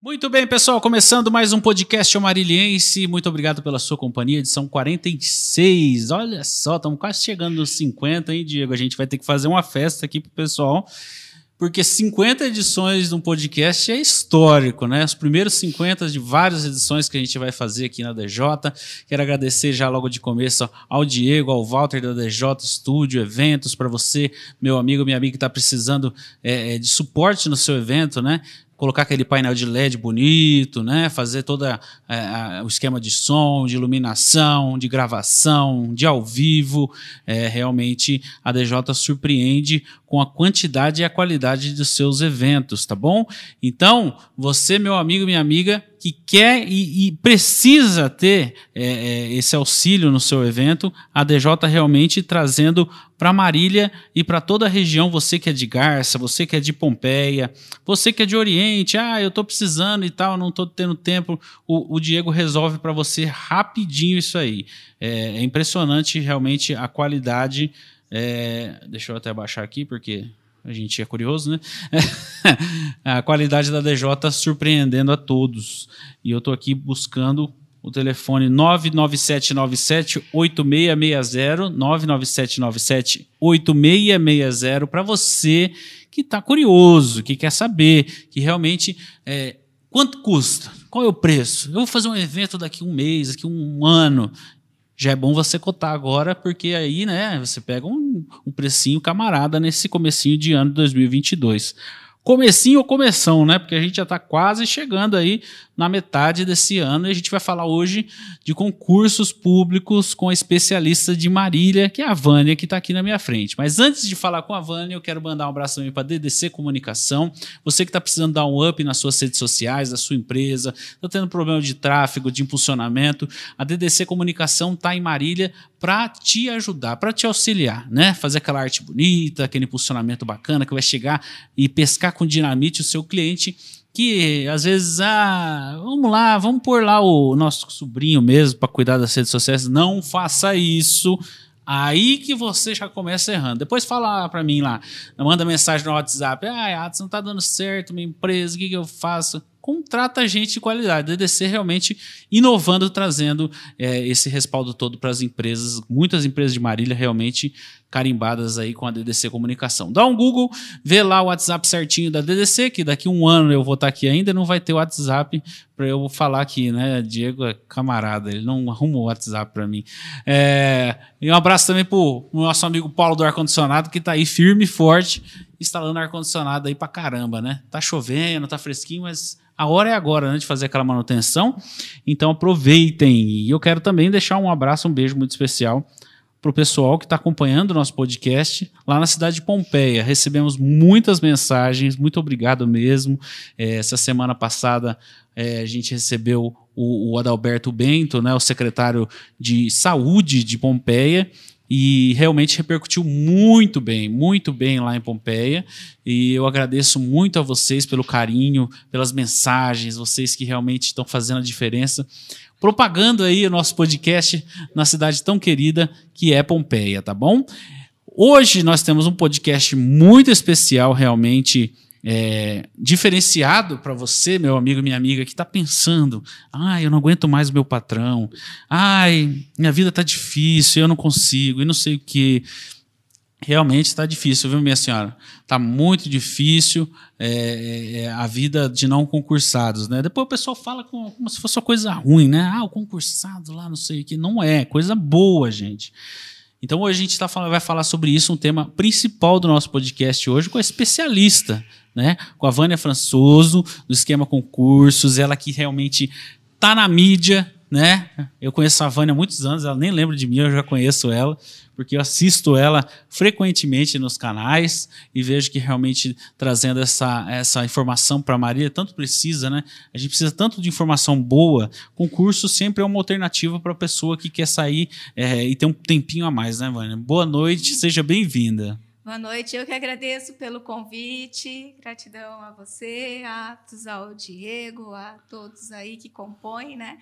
Muito bem, pessoal, começando mais um podcast Amariliense. Muito obrigado pela sua companhia, edição 46. Olha só, estamos quase chegando nos 50, hein, Diego? A gente vai ter que fazer uma festa aqui pro pessoal, porque 50 edições de um podcast é histórico, né? Os primeiros 50 de várias edições que a gente vai fazer aqui na DJ. Quero agradecer já logo de começo ao Diego, ao Walter da DJ Estúdio, eventos, para você, meu amigo, minha amiga que está precisando é, de suporte no seu evento, né? Colocar aquele painel de LED bonito, né? Fazer todo é, o esquema de som, de iluminação, de gravação, de ao vivo. É, realmente a DJ surpreende com a quantidade e a qualidade dos seus eventos, tá bom? Então, você, meu amigo, minha amiga, que quer e, e precisa ter é, é, esse auxílio no seu evento, a DJ realmente trazendo para Marília e para toda a região, você que é de Garça, você que é de Pompeia, você que é de Oriente, ah, eu estou precisando e tal, não estou tendo tempo, o, o Diego resolve para você rapidinho isso aí. É, é impressionante realmente a qualidade é, deixa eu até baixar aqui, porque a gente é curioso, né? a qualidade da DJ surpreendendo a todos. E eu estou aqui buscando o telefone 99797-8660, 99797-8660, para você que está curioso, que quer saber, que realmente. É, quanto custa? Qual é o preço? Eu vou fazer um evento daqui um mês, daqui um ano já é bom você cotar agora, porque aí, né, você pega um, um precinho camarada nesse comecinho de ano de 2022 comecinho ou começão, né? Porque a gente já está quase chegando aí na metade desse ano e a gente vai falar hoje de concursos públicos com a especialista de Marília, que é a Vânia, que está aqui na minha frente. Mas antes de falar com a Vânia, eu quero mandar um abraço também para a DDC Comunicação. Você que está precisando dar um up nas suas redes sociais, da sua empresa, está tendo problema de tráfego, de impulsionamento, a DDC Comunicação está em Marília para te ajudar, para te auxiliar, né? Fazer aquela arte bonita, aquele impulsionamento bacana que vai chegar e pescar com dinamite o seu cliente que às vezes, ah, vamos lá, vamos pôr lá o nosso sobrinho mesmo para cuidar das redes sociais. Não faça isso. Aí que você já começa errando. Depois fala para mim lá, manda mensagem no WhatsApp. Ah, Atos, não tá dando certo, minha empresa, o que, que eu faço? Contrata gente de qualidade. DDC realmente inovando, trazendo é, esse respaldo todo para as empresas. Muitas empresas de Marília realmente carimbadas aí com a DDC Comunicação. Dá um Google, vê lá o WhatsApp certinho da DDC, que daqui um ano eu vou estar aqui ainda, não vai ter WhatsApp para eu falar aqui, né? Diego é camarada, ele não arruma o WhatsApp para mim. É, e um abraço também para o nosso amigo Paulo do Ar-Condicionado, que está aí firme e forte, instalando ar-condicionado aí para caramba, né? Tá chovendo, tá fresquinho, mas a hora é agora, né, de fazer aquela manutenção. Então aproveitem. E eu quero também deixar um abraço, um beijo muito especial para o pessoal que está acompanhando o nosso podcast lá na cidade de Pompeia. Recebemos muitas mensagens, muito obrigado mesmo. É, essa semana passada é, a gente recebeu o, o Adalberto Bento, né, o secretário de saúde de Pompeia, e realmente repercutiu muito bem, muito bem lá em Pompeia. E eu agradeço muito a vocês pelo carinho, pelas mensagens, vocês que realmente estão fazendo a diferença, propagando aí o nosso podcast na cidade tão querida que é Pompeia, tá bom? Hoje nós temos um podcast muito especial, realmente é, diferenciado para você, meu amigo, minha amiga, que está pensando: ai, eu não aguento mais o meu patrão, ai, minha vida está difícil, eu não consigo, e não sei o que. Realmente está difícil, viu, minha senhora? Está muito difícil é, é, a vida de não concursados, né? Depois o pessoal fala como, como se fosse uma coisa ruim, né? Ah, o concursado lá, não sei o que. Não é, coisa boa, gente. Então hoje a gente tá vai falar sobre isso, um tema principal do nosso podcast hoje, com a especialista, né? Com a Vânia Françoso, do Esquema Concursos, ela que realmente tá na mídia, né? Eu conheço a Vânia há muitos anos, ela nem lembra de mim, eu já conheço ela, porque eu assisto ela frequentemente nos canais e vejo que realmente trazendo essa, essa informação para a Maria, tanto precisa, né? A gente precisa tanto de informação boa. Concurso sempre é uma alternativa para a pessoa que quer sair é, e ter um tempinho a mais, né, Vânia? Boa noite, seja bem-vinda. Boa noite, eu que agradeço pelo convite, gratidão a você, a Atos, ao Diego, a todos aí que compõem, né?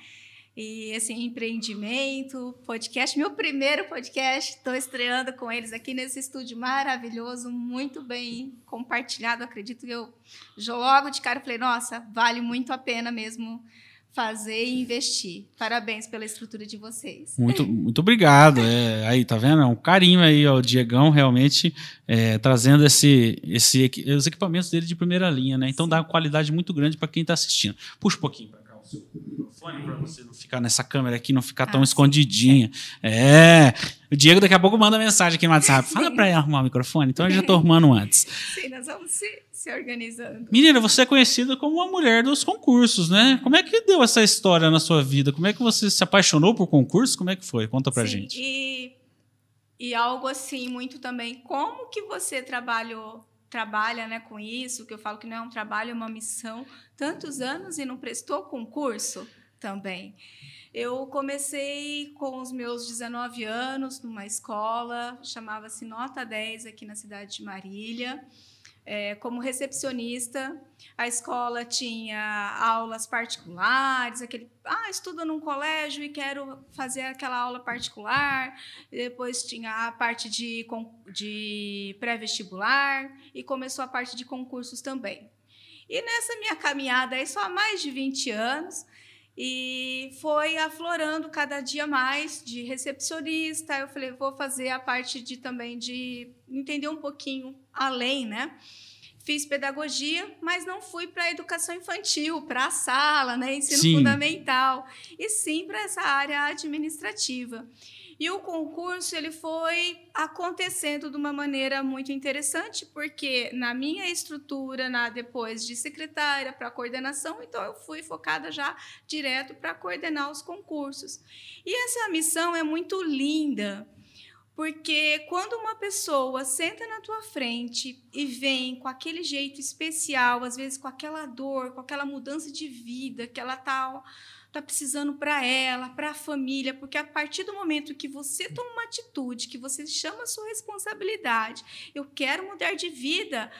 e esse empreendimento, podcast, meu primeiro podcast. Estou estreando com eles aqui nesse estúdio maravilhoso, muito bem compartilhado. Acredito que eu logo de cara falei, nossa, vale muito a pena mesmo fazer e investir. Parabéns pela estrutura de vocês. Muito, muito obrigado. É, aí, tá vendo? É um carinho aí, ó, o Diegão realmente é, trazendo esse, esse, os equipamentos dele de primeira linha, né? Então dá uma qualidade muito grande para quem está assistindo. Puxa um pouquinho para cá o seu microfone para você não ficar nessa câmera aqui, não ficar ah, tão escondidinha. É. O Diego daqui a pouco manda mensagem aqui no WhatsApp. Fala para ele arrumar o microfone. Então eu já estou arrumando antes. Sim, nós vamos se, se organizando. Menina, você é conhecida como uma mulher dos concursos, né? Como é que deu essa história na sua vida? Como é que você se apaixonou por concursos? Como é que foi? Conta pra Sim, gente. E, e algo assim, muito também. Como que você trabalhou trabalha né, com isso, que eu falo que não é um trabalho, é uma missão, tantos anos e não prestou concurso? também. Eu comecei com os meus 19 anos numa escola, chamava-se Nota 10 aqui na cidade de Marília. É, como recepcionista, a escola tinha aulas particulares, aquele, ah, estudo num colégio e quero fazer aquela aula particular. Depois tinha a parte de, de pré-vestibular e começou a parte de concursos também. E nessa minha caminhada aí, só há mais de 20 anos, e foi aflorando cada dia mais de recepcionista. Eu falei, vou fazer a parte de também de entender um pouquinho além, né? Fiz pedagogia, mas não fui para a educação infantil, para a sala, né? Ensino sim. fundamental, e sim para essa área administrativa. E o concurso ele foi acontecendo de uma maneira muito interessante, porque na minha estrutura, na depois de secretária para coordenação, então eu fui focada já direto para coordenar os concursos. E essa missão é muito linda, porque quando uma pessoa senta na tua frente e vem com aquele jeito especial, às vezes com aquela dor, com aquela mudança de vida que ela está está precisando para ela, para a família, porque a partir do momento que você toma uma atitude, que você chama a sua responsabilidade, eu quero mudar de vida,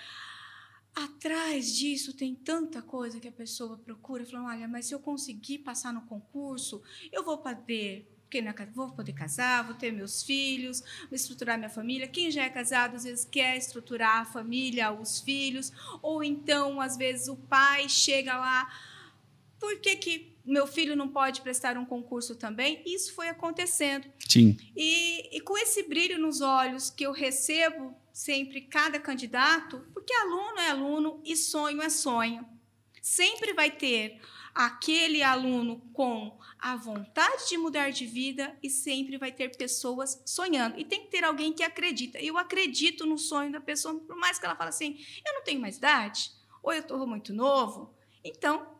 atrás disso tem tanta coisa que a pessoa procura, falando, olha, mas se eu conseguir passar no concurso, eu vou poder porque vou poder casar, vou ter meus filhos, vou estruturar minha família. Quem já é casado às vezes quer estruturar a família, os filhos, ou então às vezes o pai chega lá, por que que meu filho não pode prestar um concurso também. Isso foi acontecendo. Sim. E, e com esse brilho nos olhos que eu recebo sempre cada candidato, porque aluno é aluno e sonho é sonho. Sempre vai ter aquele aluno com a vontade de mudar de vida e sempre vai ter pessoas sonhando. E tem que ter alguém que acredita. Eu acredito no sonho da pessoa, por mais que ela fale assim: eu não tenho mais idade, ou eu estou muito novo. Então,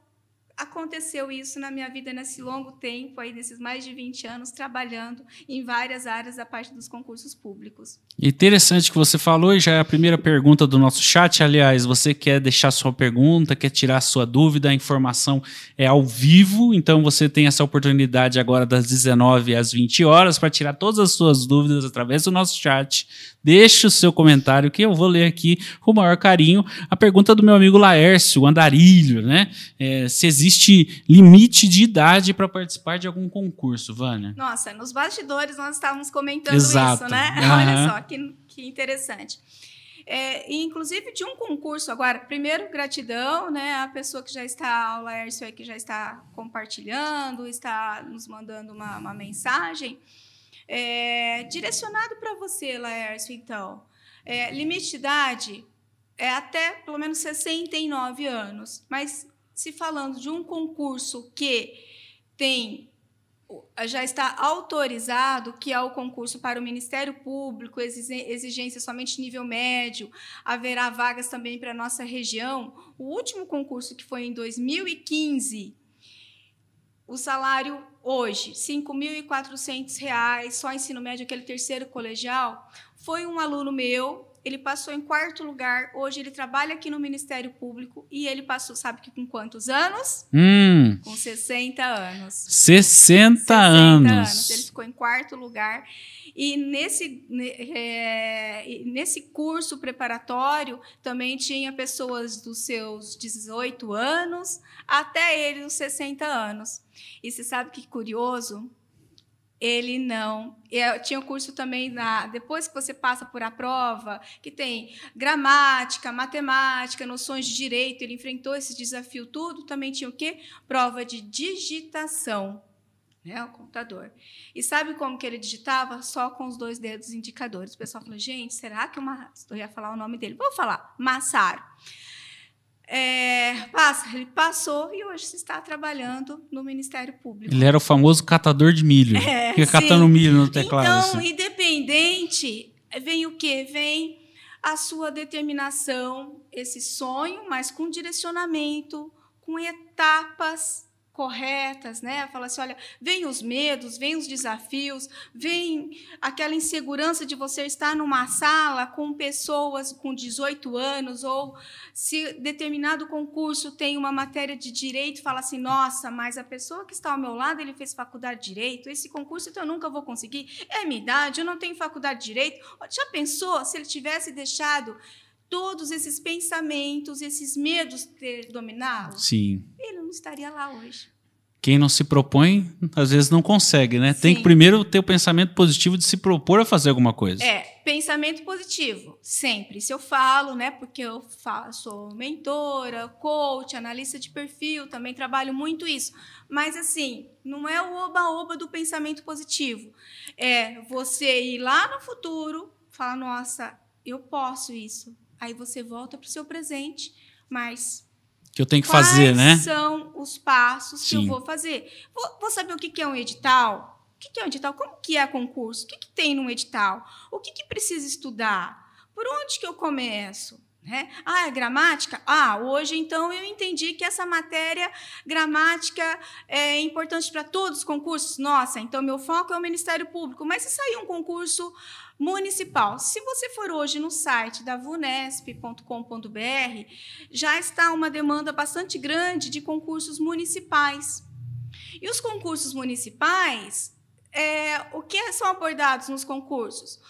aconteceu isso na minha vida nesse longo tempo, aí nesses mais de 20 anos, trabalhando em várias áreas da parte dos concursos públicos. Interessante que você falou, e já é a primeira pergunta do nosso chat. Aliás, você quer deixar sua pergunta, quer tirar sua dúvida, a informação é ao vivo, então você tem essa oportunidade agora das 19 às 20 horas para tirar todas as suas dúvidas através do nosso chat. Deixe o seu comentário que eu vou ler aqui com o maior carinho. A pergunta do meu amigo Laércio, Andarilho, né? É, se existe limite de idade para participar de algum concurso, Vânia? Nossa, nos bastidores nós estávamos comentando Exato. isso, né? Uhum. Olha só, que, que interessante. É, inclusive de um concurso agora, primeiro gratidão, né, a pessoa que já está, o Laércio aí que já está compartilhando, está nos mandando uma, uma mensagem. É, direcionado para você, Laércio, então. É, limite de idade é até pelo menos 69 anos. Mas se falando de um concurso que tem já está autorizado, que é o concurso para o Ministério Público, exigência somente nível médio, haverá vagas também para a nossa região. O último concurso, que foi em 2015, o salário hoje, R$ 5.400, só ensino médio, aquele terceiro colegial, foi um aluno meu, ele passou em quarto lugar. Hoje ele trabalha aqui no Ministério Público e ele passou, sabe que com quantos anos? Hum, Com 60 anos. 60, 60 anos. Ele ficou em quarto lugar. E nesse, ne- é, e nesse curso preparatório também tinha pessoas dos seus 18 anos até ele os 60 anos. E você sabe que curioso? Ele não. Eu tinha um curso também na. Depois que você passa por a prova, que tem gramática, matemática, noções de direito, ele enfrentou esse desafio tudo. Também tinha o quê? Prova de digitação, né? O computador. E sabe como que ele digitava? Só com os dois dedos indicadores. O pessoal falou, gente, será que uma. Eu ia falar o nome dele. Vou falar, Massaro. É, passa, ele passou e hoje se está trabalhando no Ministério Público. Ele era o famoso catador de milho. É, Fica catando milho no teclado. Então, assim. independente, vem o quê? Vem a sua determinação, esse sonho, mas com direcionamento, com etapas corretas, né? Fala assim, olha, vem os medos, vem os desafios, vem aquela insegurança de você estar numa sala com pessoas com 18 anos ou se determinado concurso tem uma matéria de direito, fala assim, nossa, mas a pessoa que está ao meu lado, ele fez faculdade de direito, esse concurso então eu nunca vou conseguir, é minha idade, eu não tenho faculdade de direito. Já pensou se ele tivesse deixado todos esses pensamentos, esses medos ter dominado? Sim. Ele não estaria lá hoje. Quem não se propõe, às vezes não consegue, né? Tem Sim. que primeiro ter o pensamento positivo de se propor a fazer alguma coisa. É, pensamento positivo, sempre. Se eu falo, né, porque eu fa- sou mentora, coach, analista de perfil, também trabalho muito isso. Mas, assim, não é o oba-oba do pensamento positivo. É você ir lá no futuro, falar, nossa, eu posso isso. Aí você volta para o seu presente, mas Que eu tenho que fazer, Quais né? são os passos que Sim. eu vou fazer? Vou, vou saber o que que é um edital? O que que é um edital? Como que é concurso? O que, que tem num edital? O que, que precisa estudar? Por onde que eu começo? Né? Ah, é gramática? Ah, hoje então eu entendi que essa matéria gramática é importante para todos os concursos. Nossa, então meu foco é o Ministério Público. Mas se sair um concurso municipal, se você for hoje no site da vunesp.com.br, já está uma demanda bastante grande de concursos municipais. E os concursos municipais, é, o que são abordados nos concursos?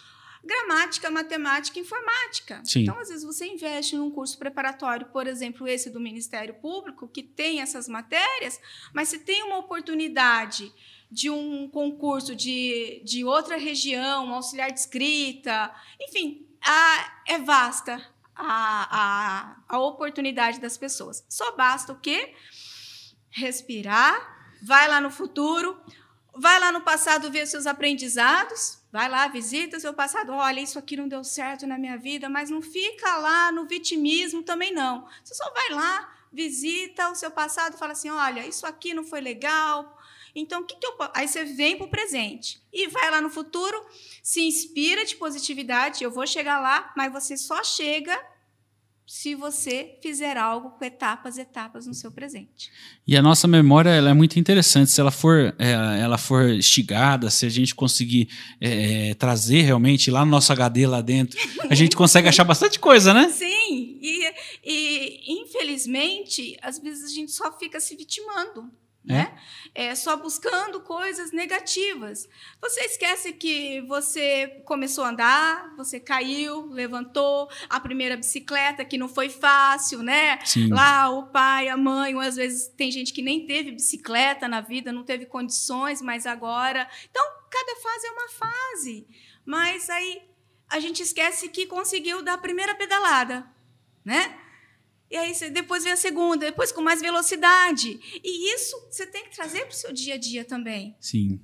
Gramática, matemática e informática. Sim. Então, às vezes, você investe num curso preparatório, por exemplo, esse do Ministério Público, que tem essas matérias, mas se tem uma oportunidade de um concurso de, de outra região, um auxiliar de escrita, enfim, a, é vasta a, a, a oportunidade das pessoas. Só basta o quê? Respirar, vai lá no futuro, vai lá no passado ver seus aprendizados, vai lá, visita seu passado, olha, isso aqui não deu certo na minha vida, mas não fica lá no vitimismo também não. Você só vai lá, visita o seu passado fala assim, olha, isso aqui não foi legal, então, o que, que eu Aí você vem para o presente e vai lá no futuro, se inspira de positividade. Eu vou chegar lá, mas você só chega se você fizer algo com etapas, etapas no seu presente. E a nossa memória ela é muito interessante. Se ela for, é, ela for estigada, se a gente conseguir é, trazer realmente lá no nosso HD lá dentro, a gente consegue achar bastante coisa, né? Sim, e, e infelizmente, às vezes a gente só fica se vitimando. Né? É, só buscando coisas negativas. Você esquece que você começou a andar, você caiu, levantou, a primeira bicicleta que não foi fácil, né? Sim. Lá o pai, a mãe, ou às vezes tem gente que nem teve bicicleta na vida, não teve condições, mas agora. Então, cada fase é uma fase. Mas aí a gente esquece que conseguiu dar a primeira pedalada, né? E aí depois vem a segunda, depois com mais velocidade. E isso você tem que trazer para o seu dia a dia também. Sim.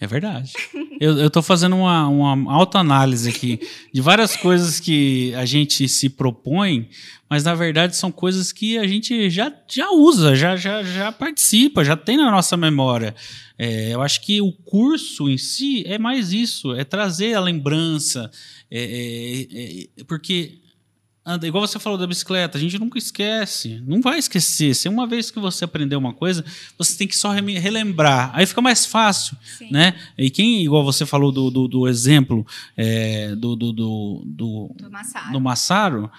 É verdade. eu, tô fazendo uma, uma autoanálise aqui de várias coisas que a gente se propõe, mas na verdade são coisas que a gente já, já usa, já, já, já participa, já tem na nossa memória. É, eu acho que o curso em si é mais isso, é trazer a lembrança, é, é, é, porque anda, igual você falou da bicicleta, a gente nunca esquece, não vai esquecer. Se uma vez que você aprendeu uma coisa, você tem que só relembrar. Aí fica mais fácil, Sim. né? E quem, igual você falou do, do, do exemplo é, do, do, do, do, do Massaro. do Massaro,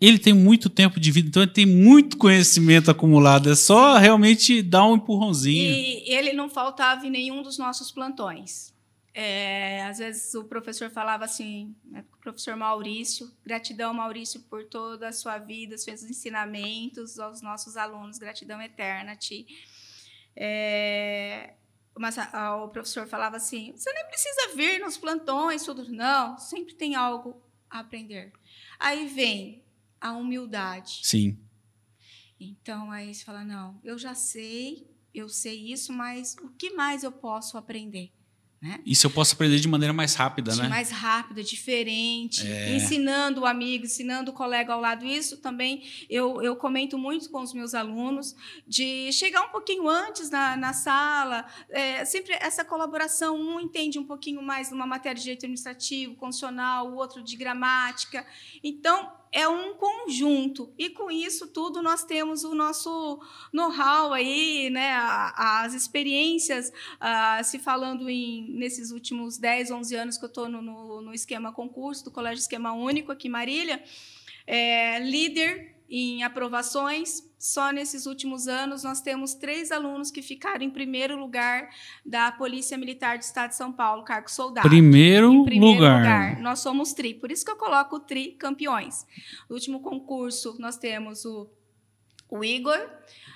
ele tem muito tempo de vida, então ele tem muito conhecimento acumulado. É só realmente dar um empurrãozinho. E ele não faltava em nenhum dos nossos plantões. É, às vezes o professor falava assim, né, o professor Maurício, gratidão Maurício por toda a sua vida, seus ensinamentos aos nossos alunos, gratidão eterna a ti. É, mas o professor falava assim, você nem precisa vir nos plantões, tudo não, sempre tem algo a aprender. Aí vem a humildade. Sim. Então aí você fala, não, eu já sei, eu sei isso, mas o que mais eu posso aprender? Né? Isso eu posso aprender de maneira mais rápida, de né? Mais rápida, diferente, é. ensinando o amigo, ensinando o colega ao lado. Isso também eu, eu comento muito com os meus alunos, de chegar um pouquinho antes na, na sala, é, sempre essa colaboração, um entende um pouquinho mais numa matéria de direito administrativo, constitucional, o outro de gramática. Então, é um conjunto. E com isso tudo nós temos o nosso know-how aí, né? as experiências, uh, se falando em nesses últimos 10, 11 anos que eu estou no, no, esquema concurso do Colégio Esquema Único aqui em Marília, é, líder em aprovações. Só nesses últimos anos nós temos três alunos que ficaram em primeiro lugar da Polícia Militar do Estado de São Paulo, cargo soldado. Primeiro, primeiro lugar. lugar. Nós somos tri, por isso que eu coloco o tri campeões. No último concurso nós temos o, o Igor,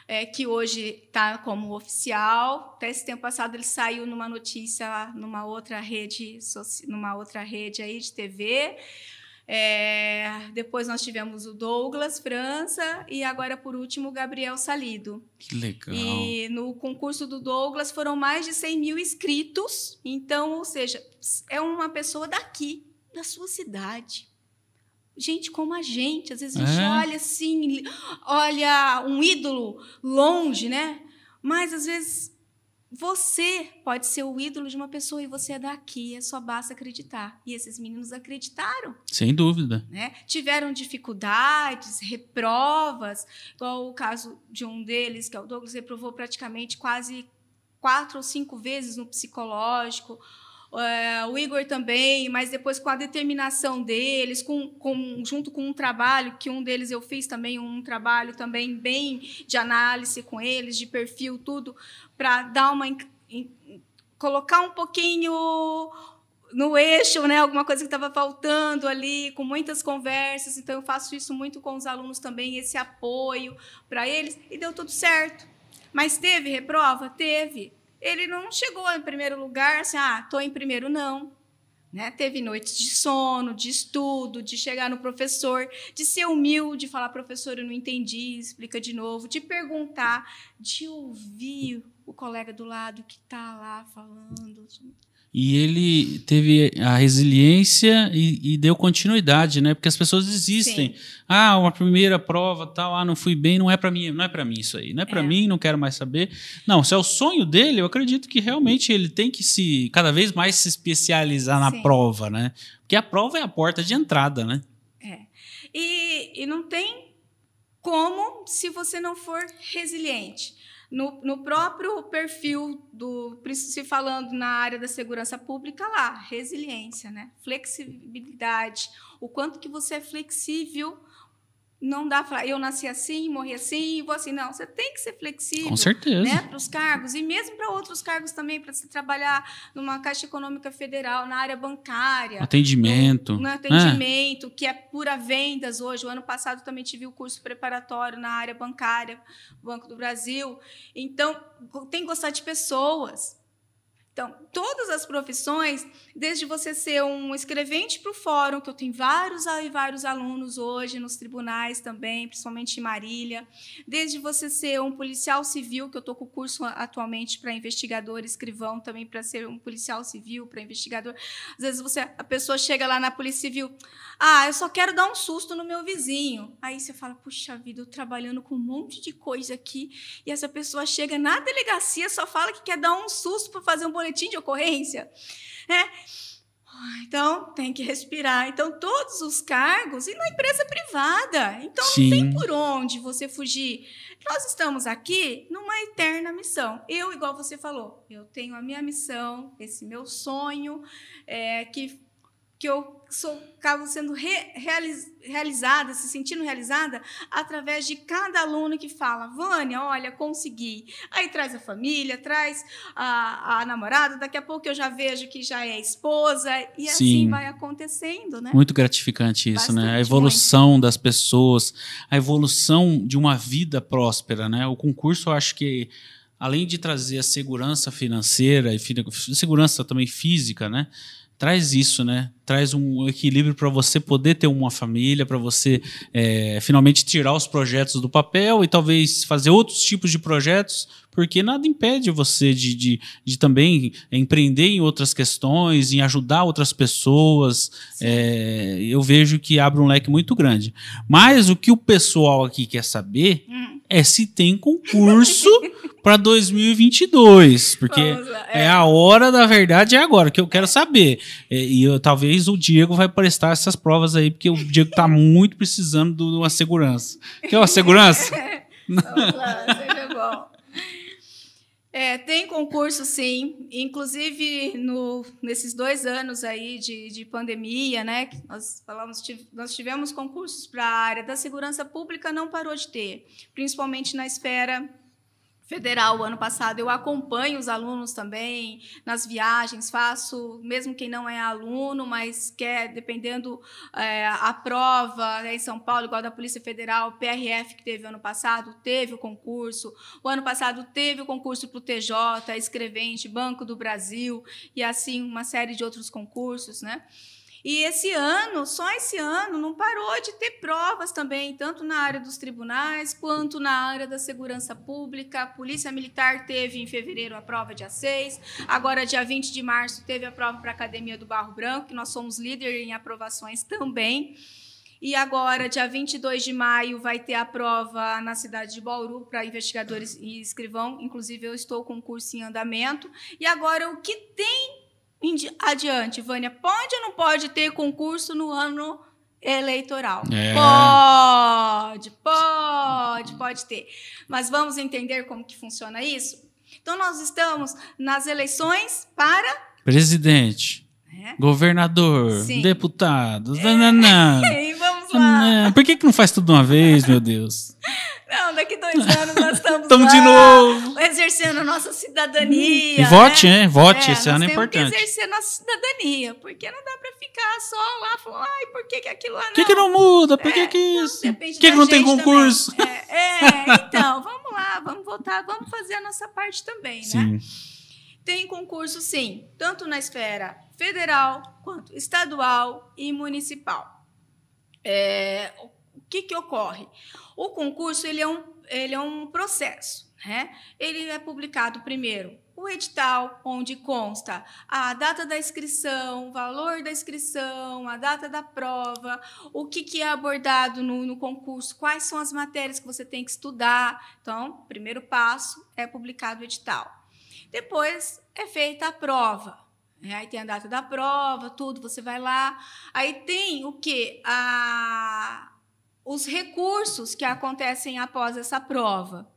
é, que hoje está como oficial. Até esse tempo passado ele saiu numa notícia numa outra rede, numa outra rede aí de TV. É, depois nós tivemos o Douglas França e agora, por último, o Gabriel Salido. Que legal. E no concurso do Douglas foram mais de 100 mil inscritos. Então, ou seja, é uma pessoa daqui, da sua cidade. Gente como a gente, às vezes a gente é. olha assim, olha um ídolo longe, né? Mas às vezes você pode ser o ídolo de uma pessoa e você é daqui, é só basta acreditar. E esses meninos acreditaram. Sem dúvida. Né? Tiveram dificuldades, reprovas, igual o caso de um deles, que é o Douglas, reprovou praticamente quase quatro ou cinco vezes no psicológico. Uh, o Igor também, mas depois com a determinação deles, com, com, junto com um trabalho que um deles eu fiz também, um trabalho também bem de análise com eles, de perfil, tudo, para dar uma. colocar um pouquinho no eixo, né, alguma coisa que estava faltando ali, com muitas conversas. Então, eu faço isso muito com os alunos também, esse apoio para eles, e deu tudo certo. Mas teve reprova? Teve ele não chegou em primeiro lugar, assim, ah, estou em primeiro, não. Né? Teve noites de sono, de estudo, de chegar no professor, de ser humilde, falar, professor, eu não entendi, explica de novo, de perguntar, de ouvir o colega do lado que está lá falando. E ele teve a resiliência e, e, deu continuidade, né? Porque as pessoas desistem. Sim. Ah, uma primeira prova, tal, ah, não fui bem, não é para mim, não é para mim isso aí, não é para é. mim, não quero mais saber. Não, se é o sonho dele, eu acredito que realmente ele tem que se cada vez mais se especializar na Sim. prova, né? Porque a prova é a porta de entrada, né? É. E, e não tem como se você não for resiliente. No, no próprio perfil do, se falando na área da segurança pública lá, resiliência, né? flexibilidade, o quanto que você é flexível não dá para eu nasci assim, morri assim, vou assim. Não, você tem que ser flexível. Com certeza. Né, para os cargos e mesmo para outros cargos também, para você trabalhar numa Caixa Econômica Federal, na área bancária. Atendimento. No, no atendimento, é. que é pura vendas hoje. O ano passado também tive o curso preparatório na área bancária, Banco do Brasil. Então, tem que gostar de pessoas. Então, todas as profissões, desde você ser um escrevente para o fórum, que eu tenho vários e vários alunos hoje nos tribunais também, principalmente em Marília, desde você ser um policial civil, que eu estou com curso atualmente para investigador, escrivão também para ser um policial civil, para investigador. Às vezes você, a pessoa chega lá na Polícia Civil, ah, eu só quero dar um susto no meu vizinho. Aí você fala, puxa vida, eu trabalhando com um monte de coisa aqui, e essa pessoa chega na delegacia, só fala que quer dar um susto para fazer um boletim de ocorrência. É. Então, tem que respirar. Então, todos os cargos, e na empresa privada. Então, Sim. não tem por onde você fugir. Nós estamos aqui numa eterna missão. Eu, igual você falou, eu tenho a minha missão, esse meu sonho, é, que, que eu sou, acabo sendo re, realiz, realizada, se sentindo realizada, através de cada aluno que fala, Vânia, olha, consegui. Aí traz a família, traz a, a namorada, daqui a pouco eu já vejo que já é esposa, e assim Sim. vai acontecendo, né? Muito gratificante isso, né? A Bastante, evolução das pessoas, a evolução de uma vida próspera, né? O concurso, eu acho que além de trazer a segurança financeira e segurança também física, né? Traz isso, né? Traz um equilíbrio para você poder ter uma família, para você é, finalmente tirar os projetos do papel e talvez fazer outros tipos de projetos, porque nada impede você de, de, de também empreender em outras questões, em ajudar outras pessoas. É, eu vejo que abre um leque muito grande. Mas o que o pessoal aqui quer saber Hum, é se tem concurso para 2022, porque lá, é a hora da verdade é agora que eu quero saber. E, e eu- talvez o Diego vai prestar essas provas aí, porque o Diego tá muito precisando de uma segurança. Quer uma segurança? Vamos lá, bom. É, tem concurso, sim. Inclusive, no, nesses dois anos aí de, de pandemia, né? Nós, falamos, nós tivemos concursos para a área da segurança pública, não parou de ter, principalmente na esfera federal. Ano passado eu acompanho os alunos também nas viagens, faço, mesmo quem não é aluno, mas quer, dependendo é, a prova né, em São Paulo, igual da Polícia Federal, PRF que teve ano passado, teve o concurso. O ano passado teve o concurso para o TJ, Escrevente, Banco do Brasil, e assim uma série de outros concursos, né? E esse ano, só esse ano, não parou de ter provas também, tanto na área dos tribunais quanto na área da segurança pública. A Polícia Militar teve em fevereiro a prova dia 6, agora dia 20 de março teve a prova para a Academia do Barro Branco, que nós somos líder em aprovações também. E agora, dia 22 de maio, vai ter a prova na cidade de Bauru para investigadores e escrivão. Inclusive, eu estou com o curso em andamento. E agora, o que tem adiante, Vânia? Pode ou não pode ter concurso no ano eleitoral? É. Pode, pode, pode ter. Mas vamos entender como que funciona isso? Então, nós estamos nas eleições para... Presidente, né? governador, Sim. deputado. nananã. E vamos lá. Por que, que não faz tudo uma vez, meu Deus? Não, daqui dois anos nós estamos Estamos lá, de novo. exercendo a nossa cidadania. E vote, né? Vote, É, esse ano é importante. que exercer nossa cidadania, porque não dá para ficar só lá falando, ai, por que, que aquilo lá não? Por que, que não muda? Por que, que Então, isso? Por que, que não tem concurso? É, é, então, vamos lá, vamos votar, vamos fazer a nossa parte também, né? Sim. Tem concurso, sim, tanto na esfera federal, quanto estadual e municipal. É, o que, que ocorre? O concurso ele é, um, ele é um processo. Né? Ele é publicado primeiro o edital, onde consta a data da inscrição, o valor da inscrição, a data da prova, o que, que é abordado no, no concurso, quais são as matérias que você tem que estudar. Então, primeiro passo é publicado o edital. Depois é feita a prova. né? Aí tem a data da prova, tudo, você vai lá. Aí tem o que? A... Os recursos que acontecem após essa prova.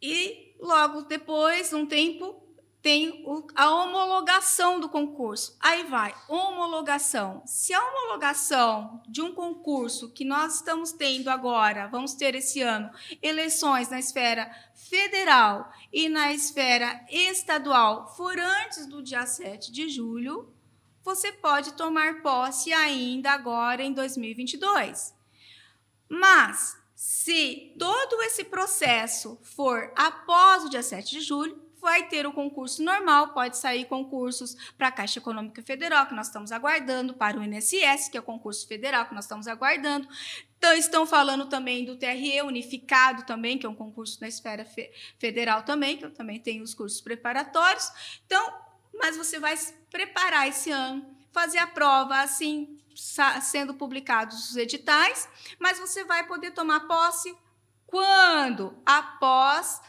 E logo depois, um tempo, tem a homologação do concurso. Aí vai, homologação. Se a homologação de um concurso que nós estamos tendo agora, vamos ter esse ano, eleições na esfera federal e na esfera estadual, for antes do dia 7 de julho, você pode tomar posse ainda agora em 2022. Mas, se todo esse processo for após o dia 7 de julho, vai ter o concurso normal, pode sair concursos para a Caixa Econômica Federal, que nós estamos aguardando, para o INSS, que é o concurso federal que nós estamos aguardando. Então, estão falando também do TRE unificado também, que é um concurso na esfera fe- federal também, que eu também tenho os cursos preparatórios. Então, mas você vai preparar esse ano, fazer a prova assim, sendo publicados os editais, mas você vai poder tomar posse quando? Após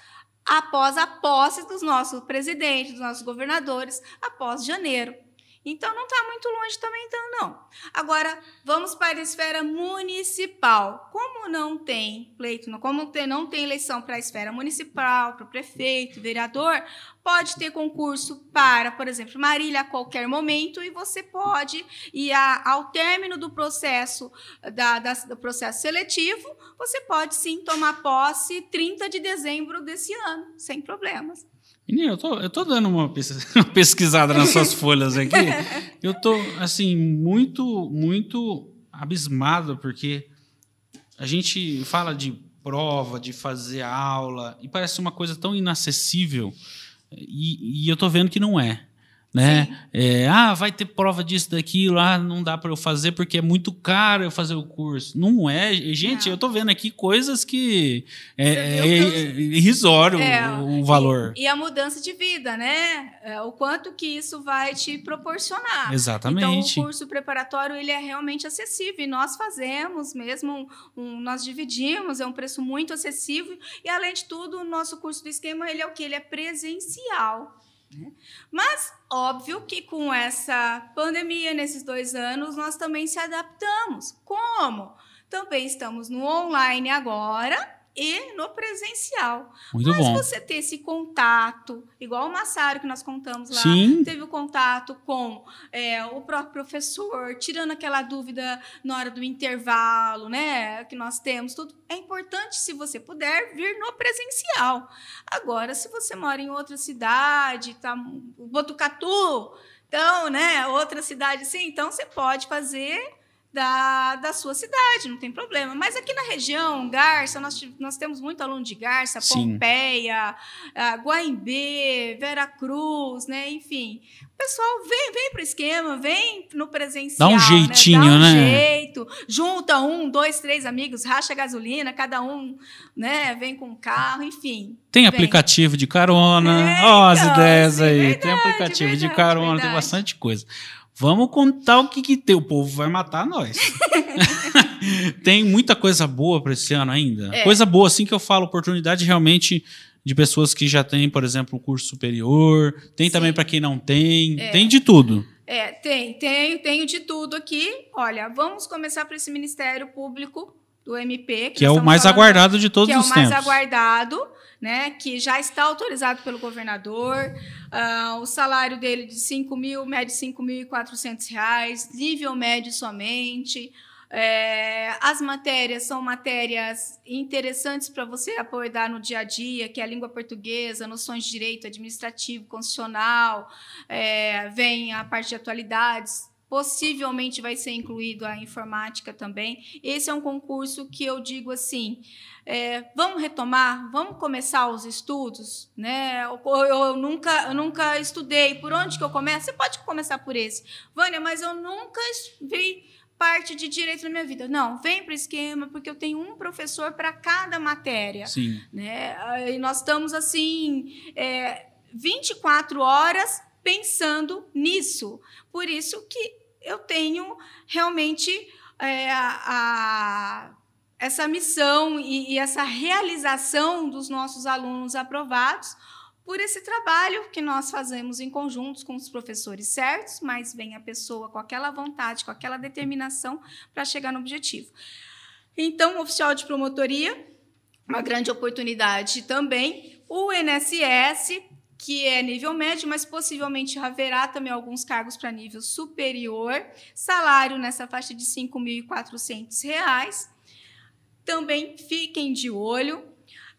após a posse dos nossos presidentes, dos nossos governadores, após janeiro. Então não está muito longe também, então não. Agora, vamos para a esfera municipal. Como não tem pleito, como tem, não tem eleição para a esfera municipal, para o prefeito, vereador, pode ter concurso para, por exemplo, Marília a qualquer momento e você pode ir a, ao término do processo da, da, do processo seletivo, você pode sim tomar posse 30 de dezembro desse ano, sem problemas. Menina, eu tô, eu tô dando uma pesquisada nas suas folhas aqui. Eu tô, assim, muito, muito abismado, porque a gente fala de prova, de fazer aula, e parece uma coisa tão inacessível, e, e eu tô vendo que não é né? É, ah, vai ter prova disso daqui lá, não dá para eu fazer porque é muito caro eu fazer o curso. Não é, gente, não. eu tô vendo aqui coisas que é, é, é irrisório o, o, valor. E, e, a mudança de vida, né? É, o quanto que isso vai te proporcionar. Exatamente. Então, o curso preparatório ele é realmente acessível e nós fazemos mesmo, um, nós dividimos, é um preço muito acessível e além de tudo, o nosso curso do esquema ele é o que ele é presencial. Né? Mas, óbvio que com essa pandemia, nesses dois anos, nós também se adaptamos. Como? Também estamos no online agora e no presencial. Muito Mas bom. você ter esse contato, igual o Massaro que nós contamos lá, Sim. teve o contato com é, o próprio professor, tirando aquela dúvida na hora do intervalo, né? Que nós temos, tudo. É importante, se você puder, vir no presencial. Agora, se você mora em outra cidade, tá, Botucatu, então, né, outra cidade assim, então você pode fazer da, da sua cidade, não tem problema. Mas aqui na região, Garça, nós, nós temos muito aluno de Garça, Sim. Pompeia, uh, Guaimbê, Veracruz, né? Enfim. O pessoal vem, vem para o esquema, vem no presencial. Dá um jeitinho, né? Dá um né? jeito. Junta um, dois, três amigos, racha gasolina, cada um né, vem com um carro, enfim. Tem vem. aplicativo de carona. Ó, oh, as ideias aí. Verdade, tem aplicativo verdade, de carona, verdade. tem bastante coisa. Vamos contar o que, que tem. O povo vai matar nós. tem muita coisa boa para esse ano ainda. É. Coisa boa, assim que eu falo, oportunidade realmente de pessoas que já têm, por exemplo, um curso superior. Tem Sim. também para quem não tem. É. Tem de tudo. É, tem, tem, tenho de tudo aqui. Olha, vamos começar por esse Ministério Público do MP. Que, que é o mais aguardado de todos os tempos. Que é o mais aguardado né, que já está autorizado pelo governador. Uh, o salário dele de 5 mil, médio 5.400 reais, nível médio somente. É, as matérias são matérias interessantes para você abordar no dia a dia, que é a língua portuguesa, noções de direito administrativo, constitucional, é, vem a parte de atualidades, possivelmente vai ser incluído a informática também. Esse é um concurso que eu digo assim, é, vamos retomar, vamos começar os estudos, né? Eu, eu, nunca, eu nunca estudei. Por onde que eu começo? Você pode começar por esse, Vânia, mas eu nunca vi parte de direito na minha vida. Não, vem para o esquema, porque eu tenho um professor para cada matéria. Sim. Né? E nós estamos assim, é, 24 horas pensando nisso. Por isso que eu tenho realmente é, a, essa missão e, e essa realização dos nossos alunos aprovados por esse trabalho que nós fazemos em conjunto com os professores certos, mas vem a pessoa com aquela vontade, com aquela determinação para chegar no objetivo. Então, oficial de promotoria, uma grande oportunidade também. O INSS, que é nível médio, mas possivelmente haverá também alguns cargos para nível superior. Salário nessa faixa de R$ 5.400. Também fiquem de olho.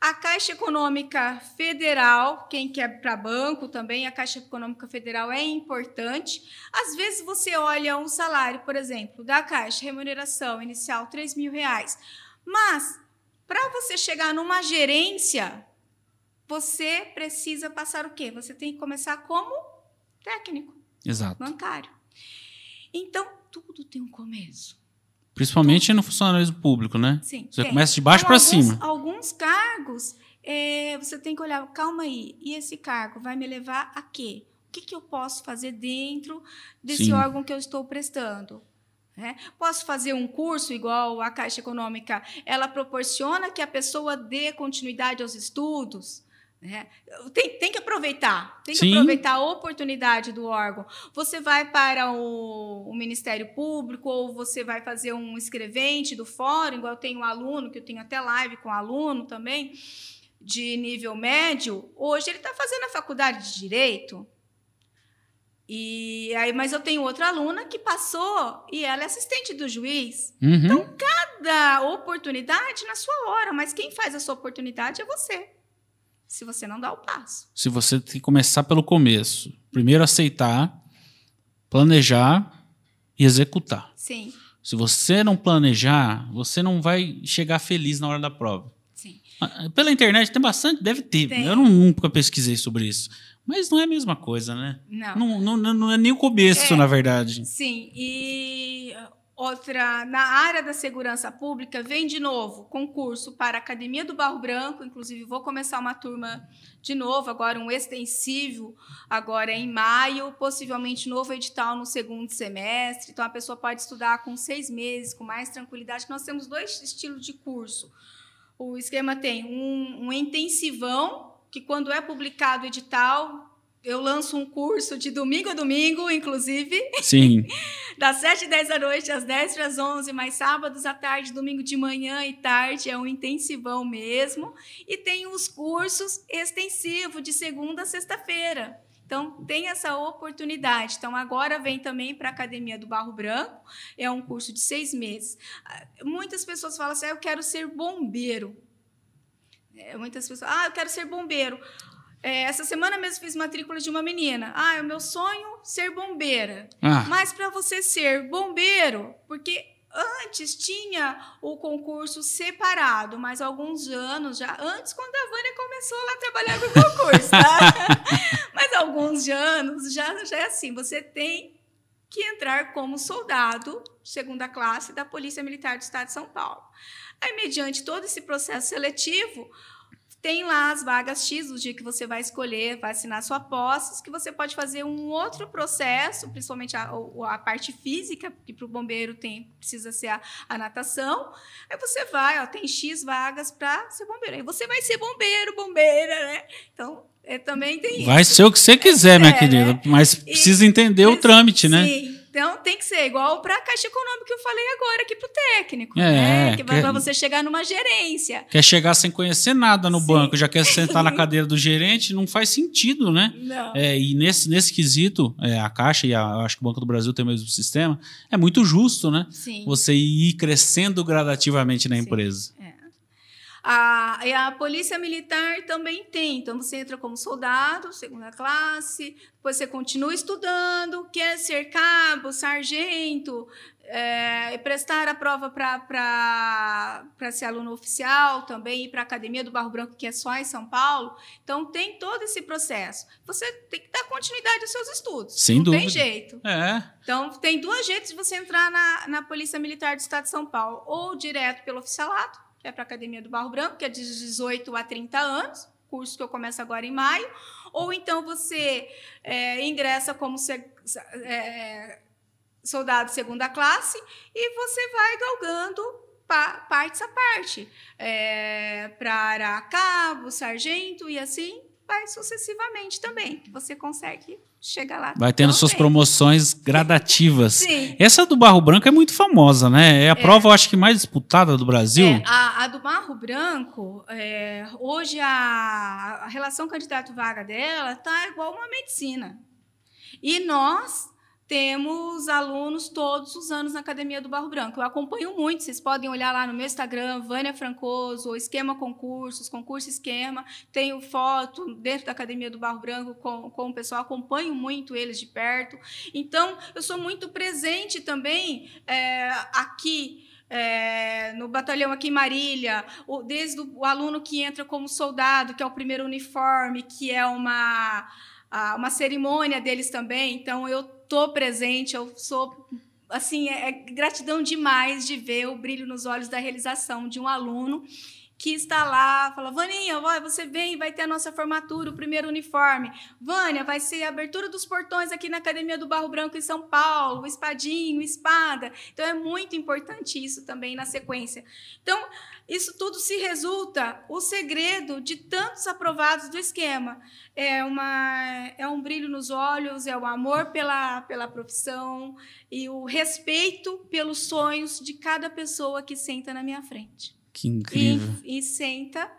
A Caixa Econômica Federal, quem quer para banco também, a Caixa Econômica Federal é importante. Às vezes você olha um salário, por exemplo, da Caixa, remuneração inicial R$ mil reais, mas para você chegar numa gerência, você precisa passar o quê? Você tem que começar como técnico, Exato. bancário. Então, tudo tem um começo. Principalmente no funcionalismo público, né? Sim. Você tem. começa de baixo para cima. Alguns cargos, é, você tem que olhar, calma aí, e esse cargo vai me levar a quê? O que, que eu posso fazer dentro desse Sim. órgão que eu estou prestando? É? Posso fazer um curso igual a Caixa Econômica, ela proporciona que a pessoa dê continuidade aos estudos? É, tem, tem que aproveitar, tem que Sim. aproveitar a oportunidade do órgão. Você vai para o, o Ministério Público ou você vai fazer um escrevente do fórum, igual eu tenho um aluno, que eu tenho até live com aluno também, de nível médio. Hoje ele está fazendo a faculdade de Direito. E aí, mas eu tenho outra aluna que passou e ela é assistente do juiz. Uhum. Cada oportunidade na sua hora, mas quem faz a sua oportunidade é você. Se você não dá o passo. Se você tem que começar pelo começo. Primeiro aceitar, planejar e executar. Sim, Se você não planejar, você não vai chegar feliz na hora da prova. sim. Ah, Pela internet tem bastante, deve ter. Tem. Eu não- nunca pesquisei sobre isso. Mas não é a mesma coisa, né? Não. Não, não, não- não é nem o começo, É. na verdade. Sim, e outra, na área da segurança pública, vem de novo concurso para a Academia do Barro Branco, inclusive vou começar uma turma de novo, agora um extensivo, agora em maio, possivelmente novo edital no segundo semestre, então a pessoa pode estudar com seis meses, com mais tranquilidade, nós temos dois estilos de curso. O esquema tem um, um intensivão, que quando é publicado o edital, eu lanço um curso de domingo a domingo, inclusive, Sim. das 7 e 10 da noite às 10 para as 11, mais sábados à tarde, domingo de manhã e tarde, é um intensivão mesmo. E tem os cursos extensivos de segunda a sexta-feira. Então, tem essa oportunidade. Então, agora vem também para a Academia do Barro Branco, é um curso de seis meses. Ah, Muitas pessoas falam assim, ah, eu quero ser bombeiro. É, muitas pessoas, ah, eu quero ser bombeiro. É, essa semana mesmo fiz matrícula de uma menina. Ah, é o meu sonho ser bombeira. Ah, Mas para você ser bombeiro, porque antes tinha o concurso separado, mas alguns anos já, antes quando a Vânia começou lá a trabalhar com o concurso, tá? mas alguns anos já, já é assim, você tem que entrar como soldado, segunda classe, da Polícia Militar do Estado de São Paulo. Aí, mediante todo esse processo seletivo, tem lá as vagas X, o dia que você vai escolher, vai assinar sua posse, que você pode fazer um outro processo, principalmente a, a parte física, porque para o bombeiro tem, precisa ser a, a natação. Aí você vai, ó, tem X vagas para ser bombeiro. Aí você vai ser bombeiro, bombeira, né? Então, é, também tem isso. vai ser o que você quiser, minha É, querida. Mas precisa entender o trâmite, né? Sim. Então tem que ser igual para a Caixa Econômica que eu falei agora aqui para o técnico, É, né? Que vai que- para você chegar numa gerência. Quer chegar sem conhecer nada no Sim. banco, já quer sentar na cadeira do gerente, não faz sentido, né? Não. É, e nesse, nesse quesito, é, a Caixa e a, acho que o Banco do Brasil tem o mesmo sistema, é muito justo, né? Sim. Você ir crescendo gradativamente na Sim. empresa. A, a polícia militar também tem. Então, você entra como soldado, segunda classe, depois você continua estudando, quer ser cabo, sargento, é, prestar a prova para ser aluno oficial também, ir para a Academia do Barro Branco, que é só em São Paulo. Então, tem todo esse processo. Você tem que dar continuidade aos seus estudos. Sem Não tem dúvida. jeito. É, Então, tem dois jeitos de você entrar na, na Polícia Militar do Estado de São Paulo. Ou direto pelo oficialato, que é para a Academia do Barro Branco, que é de 18 a 30 anos, curso que eu começo agora em maio. Ou então você é, ingressa como se- é, soldado segunda classe e você vai galgando pa- partes a parte. para cabo, sargento e assim vai sucessivamente também. Você consegue chegar lá. vai tendo suas também. promoções gradativas. Sim. Essa do Barro Branco é muito famosa, né? É a prova, eu acho que mais disputada do Brasil. É, a, a do Barro Branco, é, hoje a, a relação candidato-vaga dela está igual uma medicina. E nós temos alunos todos os anos na Academia do Barro Branco. Eu acompanho muito, vocês podem olhar lá no meu Instagram, Vânia Francoso, Esquema Concursos, Concurso Esquema. Tenho foto dentro da Academia do Barro Branco com, com o pessoal, acompanho muito eles de perto. Então, eu sou muito presente também é, aqui é, no batalhão aqui em Marília, o- desde o, o aluno que entra como soldado, que é o primeiro uniforme, que é uma, a- uma cerimônia deles também. Então, eu tô presente, eu sou assim, é, é gratidão demais de ver o brilho nos olhos da realização de um aluno que está lá, fala, Vaninha, você vem, vai ter a nossa formatura, o primeiro uniforme. Vânia, vai ser a abertura dos portões aqui na Academia do Barro Branco em São Paulo, o espadinho, espada. Então é muito importante isso também na sequência. Então, isso tudo se resulta o segredo de tantos aprovados do esquema. É, uma, é um brilho nos olhos, é o amor pela, pela profissão e o respeito pelos sonhos de cada pessoa que senta na minha frente. Que incrível. E, e senta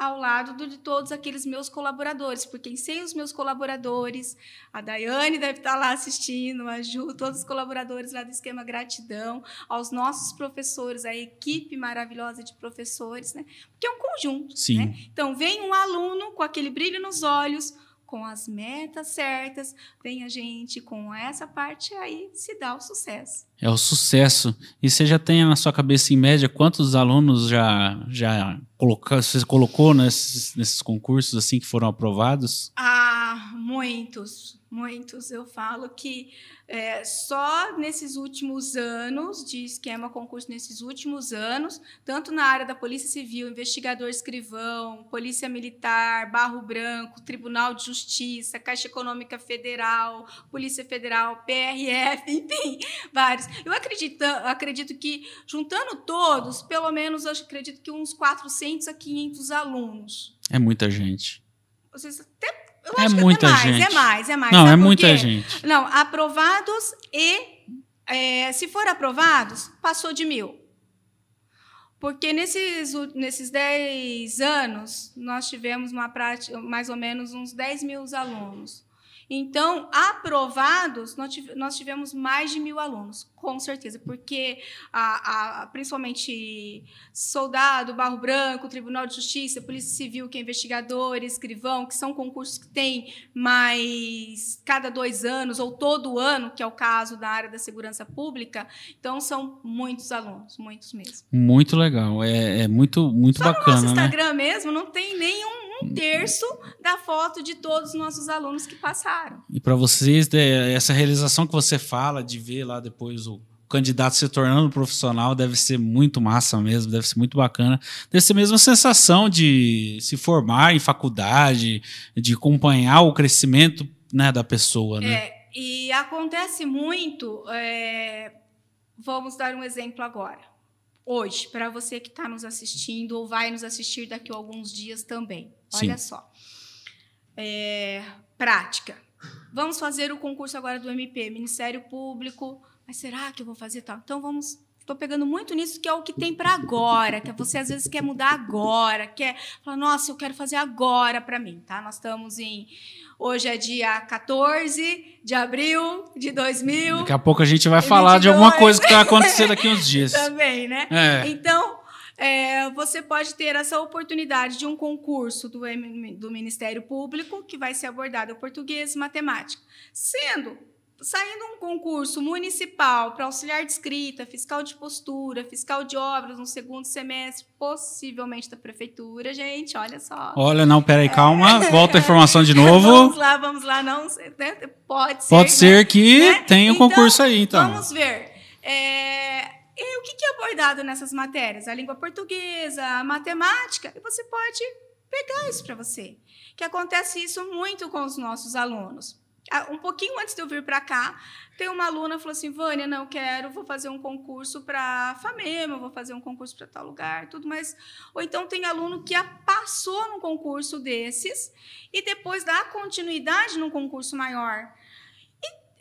ao lado de todos aqueles meus colaboradores, porque sem os meus colaboradores, a Daiane deve estar lá assistindo, a Ju, todos os colaboradores lá do Esquema Gratidão, aos nossos professores, a equipe maravilhosa de professores, né? Porque é um conjunto, Sim. né? Então, vem um aluno com aquele brilho nos olhos, com as metas certas, vem a gente com essa parte aí se dá o sucesso. É o sucesso. E você já tem na sua cabeça, em média, quantos alunos já, já colocou, você colocou nesses, nesses concursos assim que foram aprovados? Ah, muitos, muitos. Eu falo que é, só nesses últimos anos, de esquema concurso nesses últimos anos, tanto na área da Polícia Civil, investigador escrivão, Polícia Militar, Barro Branco, Tribunal de Justiça, Caixa Econômica Federal, Polícia Federal, PRF, enfim, vários. Eu acredito, acredito que, juntando todos, pelo menos eu acredito que uns 400 a 500 alunos. É muita gente. Vocês até eu é acho muita que é mais, gente. é mais, é mais. Não, Sabe é muita gente. Não, aprovados e, é, se for aprovados, passou de mil. Porque nesses, nesses 10 anos, nós tivemos uma prática, mais ou menos uns 10 mil alunos. Então, aprovados, nós tive- nós tivemos mais de mil alunos, com certeza, porque a, a- principalmente soldado, Barro Branco, Tribunal de Justiça, Polícia Civil, que é investigador, escrivão, que são concursos que têm mais cada dois anos ou todo ano, que é o caso da área da segurança pública. Então, são muitos alunos, muitos mesmo. Muito legal. É, é muito, muito Só no bacana, nosso né? Instagram mesmo não tem nem um, terço da foto de todos os nossos alunos que passaram. E para vocês, é, essa realização que você fala de ver lá depois o candidato se tornando profissional deve ser muito massa mesmo, deve ser muito bacana. Deve ser mesmo a sensação de se formar em faculdade, de acompanhar o crescimento né, da pessoa, né? É, e acontece muito. é, vamos dar um exemplo agora. Hoje, para você que está nos assistindo ou vai nos assistir daqui a alguns dias também. Olha só. É, prática. Vamos fazer o concurso agora do MP, Ministério Público. Mas será que eu vou fazer tal? Então vamos. Estou pegando muito nisso que é o que tem para agora, que você às vezes quer mudar agora, quer falar, nossa, eu quero fazer agora para mim, tá? Nós estamos em Hoje é dia 14 de abril de 2000. Daqui a pouco a gente vai falar de alguma coisa que vai acontecer daqui uns dias. Também, né? É. Então, é, você pode ter essa oportunidade de um concurso do, do Ministério Público, que vai ser abordado português e matemática. Sendo, saindo um concurso municipal para auxiliar de escrita, fiscal de postura, fiscal de obras no segundo semestre, possivelmente da prefeitura, gente, olha só. Olha, não, peraí, calma, volta a informação de Vamos novo. lá, vamos lá, não, né? pode ser. Pode ser que né? tenha um Então, concurso aí, então. Vamos ver. É, e o que é abordado nessas matérias? A língua portuguesa, a matemática, e você pode pegar isso para você. Que acontece isso muito com os nossos alunos. Ah, Um pouquinho antes de eu vir para cá, tem uma aluna que falou assim: Vânia, não quero, vou fazer um concurso para FAMEMA, vou fazer um concurso para tal lugar, tudo mais. Ou então tem aluno que passou num concurso desses e depois dá continuidade num concurso maior.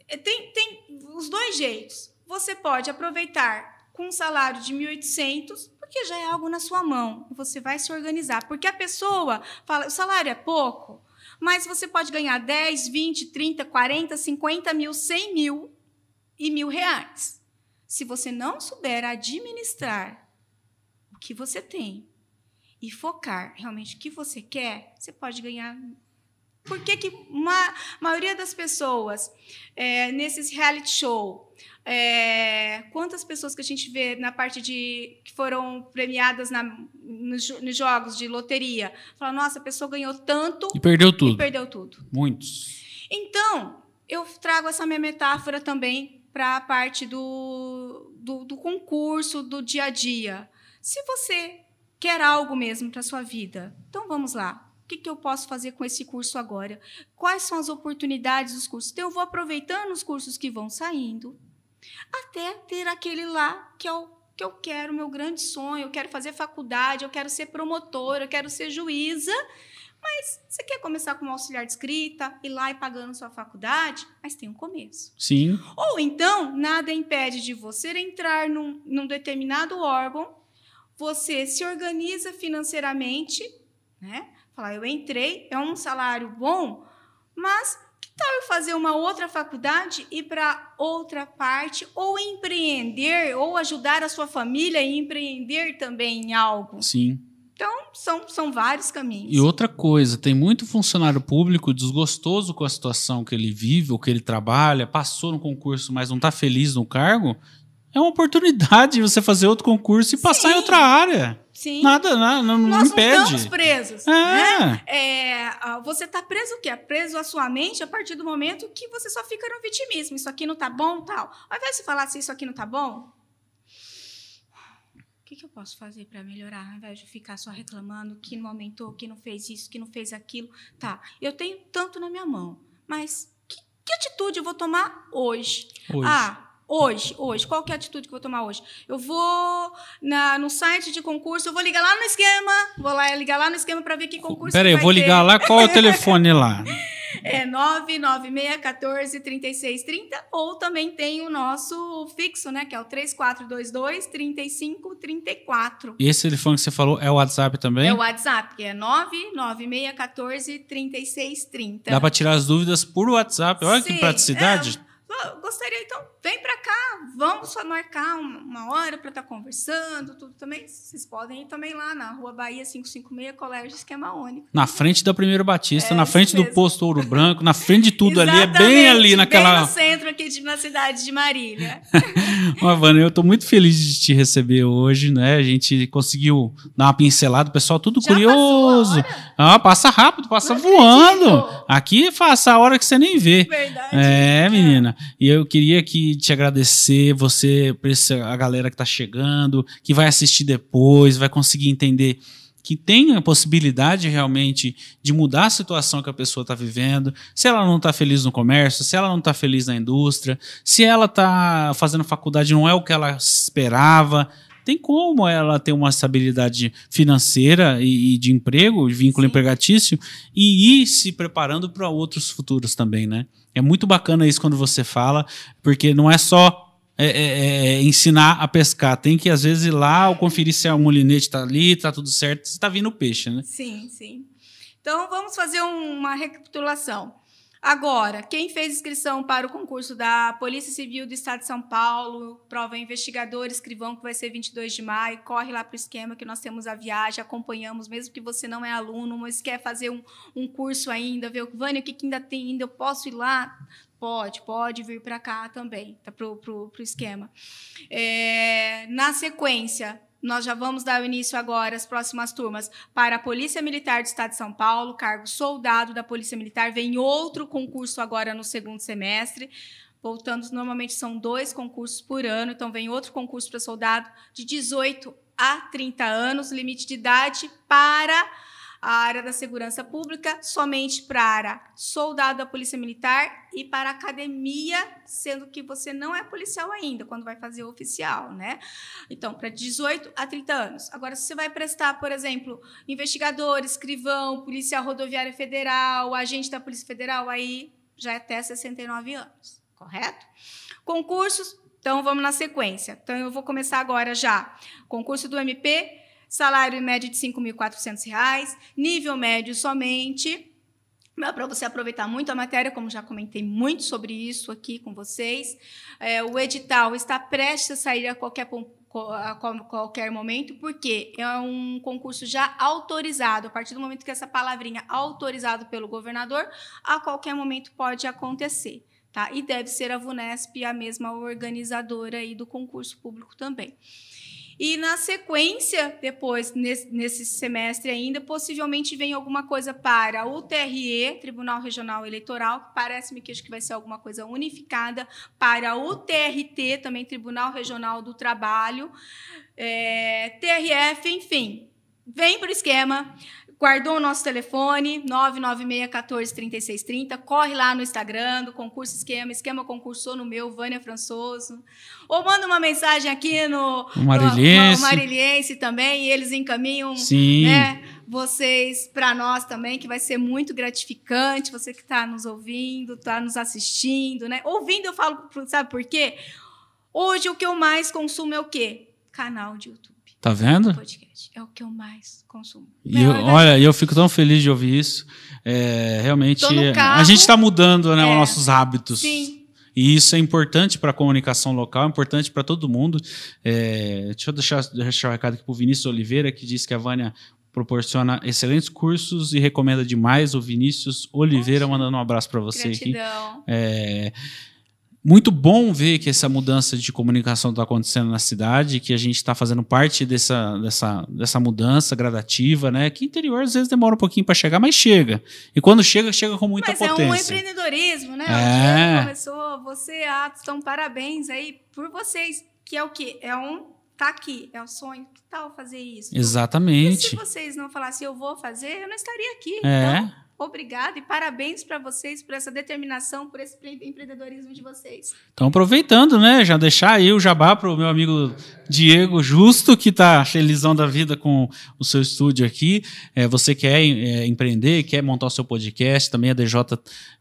E tem, tem os dois jeitos. Você pode aproveitar com um salário de 1.800, porque já é algo na sua mão. Você vai se organizar. Porque a pessoa fala, o salário é pouco, mas você pode ganhar 10, 20, 30, 40, 50 mil, 100 mil e mil reais. Se você não souber administrar o que você tem e focar realmente o que você quer, você pode ganhar. Por que, que uma maioria das pessoas é, nesses reality show, é, quantas pessoas que a gente vê na parte de que foram premiadas na, nos, nos jogos de loteria, falam, nossa, a pessoa ganhou tanto E perdeu e tudo. perdeu tudo. Muitos. Então, eu trago essa minha metáfora também para a parte do, do, do concurso, do dia a dia. Se você quer algo mesmo para sua vida. Então vamos lá. O que, que eu posso fazer com esse curso agora? Quais são as oportunidades dos cursos? Então eu vou aproveitando os cursos que vão saindo até ter aquele lá que é o que eu quero, meu grande sonho, eu quero fazer faculdade, eu quero ser promotora, eu quero ser juíza. Mas você quer começar como auxiliar de escrita, ir lá e pagando sua faculdade, mas tem um começo. Sim. Ou então, nada impede de você entrar num, num determinado órgão, você se organiza financeiramente, né? Falar, eu entrei, é um salário bom, mas tal eu fazer uma outra faculdade, ir para outra parte, ou empreender, ou ajudar a sua família a empreender também em algo? Sim. Então, são, são vários caminhos. E outra coisa, tem muito funcionário público desgostoso com a situação que ele vive, ou que ele trabalha, passou no concurso, mas não está feliz no cargo. É uma oportunidade de você fazer outro concurso e Sim. passar em outra área. Sim. Nada, nada não, Nós não impede. estamos presos. É. Né? É, você está preso o quê? Preso a sua mente a partir do momento que você só fica no vitimismo. Isso aqui não tá bom, tal. Ao invés de falar assim, isso aqui não tá bom, o que, que eu posso fazer para melhorar? Ao invés de ficar só reclamando que não aumentou, que não fez isso, que não fez aquilo. Tá, eu tenho tanto na minha mão, mas que, que atitude eu vou tomar hoje? Hoje. Ah, Hoje, hoje, qual que é a atitude que eu vou tomar hoje? Eu vou na, no site de concurso, eu vou ligar lá no esquema, vou lá ligar lá no esquema para ver que concurso Peraí, eu vou ligar lá, qual é o telefone lá? É 996143630 ou também tem o nosso fixo, né, que é o 3422 3534. E esse telefone que você falou é o WhatsApp também? É o WhatsApp, que é 99614 3630. Dá para tirar as dúvidas por WhatsApp. Olha Sim, que praticidade. É, gostaria, então, vem para cá, vamos só marcar uma hora para estar tá conversando, tudo também. Vocês podem ir também lá na Rua Bahia 556, Colégio Esquema Único. Na frente da Primeira Batista, É, na frente do posto Ouro Branco, na frente de tudo ali, é bem ali naquela. Bem no centro aqui de, na cidade de Marília. Havana, eu estou muito feliz de te receber hoje, né? A gente conseguiu dar uma pincelada, o pessoal tudo Já curioso. Ah, passa rápido, passa Não voando. acredito. Aqui passa a hora que você nem vê. Verdade. É, menina. E eu queria que te agradecer, você, a galera que tá chegando, que vai assistir depois, vai conseguir entender que tem a possibilidade realmente de mudar a situação que a pessoa está vivendo, se ela não está feliz no comércio, se ela não está feliz na indústria, se ela está fazendo faculdade não é o que ela esperava, tem como ela ter uma estabilidade financeira e, e de emprego, de vínculo Sim. empregatício, e ir se preparando para outros futuros também, né? É muito bacana isso quando você fala, porque não é só é, é, é, ensinar a pescar, tem que às vezes ir lá ou conferir se a molinete está ali, está tudo certo, se está vindo peixe, né? Sim, sim. Então, vamos fazer um- uma recapitulação. Agora, quem fez inscrição para o concurso da Polícia Civil do Estado de São Paulo, prova investigador, escrivão, que vai ser 22 de maio, corre lá para o esquema que nós temos a viagem, acompanhamos, mesmo que você não é aluno, mas quer fazer um, um curso ainda, ver, Vânia, o que, que ainda tem ainda, eu posso ir lá? Pode, pode vir para cá também, tá, para o esquema. É, na sequência, nós já vamos dar início agora às próximas turmas para a Polícia Militar do Estado de São Paulo, cargo soldado da Polícia Militar. Vem outro concurso agora no segundo semestre. Voltando, normalmente são dois concursos por ano, então vem outro concurso para soldado de 18 a 30 anos, limite de idade para a área da segurança pública, somente para soldado da Polícia Militar e para academia, sendo que você não é policial ainda, quando vai fazer o oficial, né? Então, para 18 a 30 anos. Agora, se você vai prestar, por exemplo, investigador, escrivão, policial rodoviária federal, agente da Polícia Federal, aí já é até 69 anos, correto? Concursos, então vamos na sequência. Então, eu vou começar agora já. Concurso do MP, salário médio de R$ 5.400, nível médio somente. Para você aproveitar muito a matéria, como já comentei muito sobre isso aqui com vocês. É, o edital está prestes a sair a qualquer, a qual- qualquer momento, porque é um concurso já autorizado. A partir do momento que essa palavrinha autorizado pelo governador, a qualquer momento pode acontecer. Tá? E deve ser a VUNESP a mesma organizadora aí do concurso público também. E na sequência, depois, nesse, semestre ainda, possivelmente vem alguma coisa para o TRE, Tribunal Regional Eleitoral, que parece-me que acho que vai ser alguma coisa unificada, para o TRT, também Tribunal Regional do Trabalho, é, TRF, enfim. vem para o esquema, guardou o nosso telefone, 996-14-3630, corre lá no Instagram do Concurso Esquema, Esquema concursou no meu, Vânia Françoso, ou manda uma mensagem aqui no, o Mariliense. no, no Mariliense também, e eles encaminham Sim. né, vocês para nós também, que vai ser muito gratificante, você que está nos ouvindo, está nos assistindo, né? Ouvindo eu falo, sabe por quê? Hoje o que eu mais consumo é o quê? Canal de YouTube. Tá vendo? Podcast. É o que eu mais consumo. E eu, olha, eu fico tão feliz de ouvir isso. É, realmente, carro. a gente está mudando né, É. os nossos hábitos. Sim. E isso é importante para a comunicação local, é importante para todo mundo. É, deixa eu deixar, deixar o recado aqui para o Vinícius Oliveira, que diz que a Vânia proporciona excelentes cursos e recomenda demais. O Vinícius Oliveira mandando um abraço para você aqui. Gratidão. É, muito bom ver que essa mudança de comunicação está acontecendo na cidade, que a gente está fazendo parte dessa, dessa, dessa mudança gradativa, né? Que interior às vezes demora um pouquinho para chegar, mas chega. E quando chega, chega com muita Mas é um potência. empreendedorismo, né? É. Começou, você, Atos, então parabéns aí por vocês, que é o quê? É um, tá aqui, é o sonho, que tal fazer isso? E se Exatamente. vocês não falassem eu vou fazer, eu não estaria aqui. É. Então, obrigada e parabéns para vocês por essa determinação, por esse empre- empreendedorismo de vocês. Então, aproveitando, né? Já deixar aí o jabá para o meu amigo Diego Justo, que está felizão da vida com o seu estúdio aqui. É, você quer é, empreender, quer montar o seu podcast, também a DJ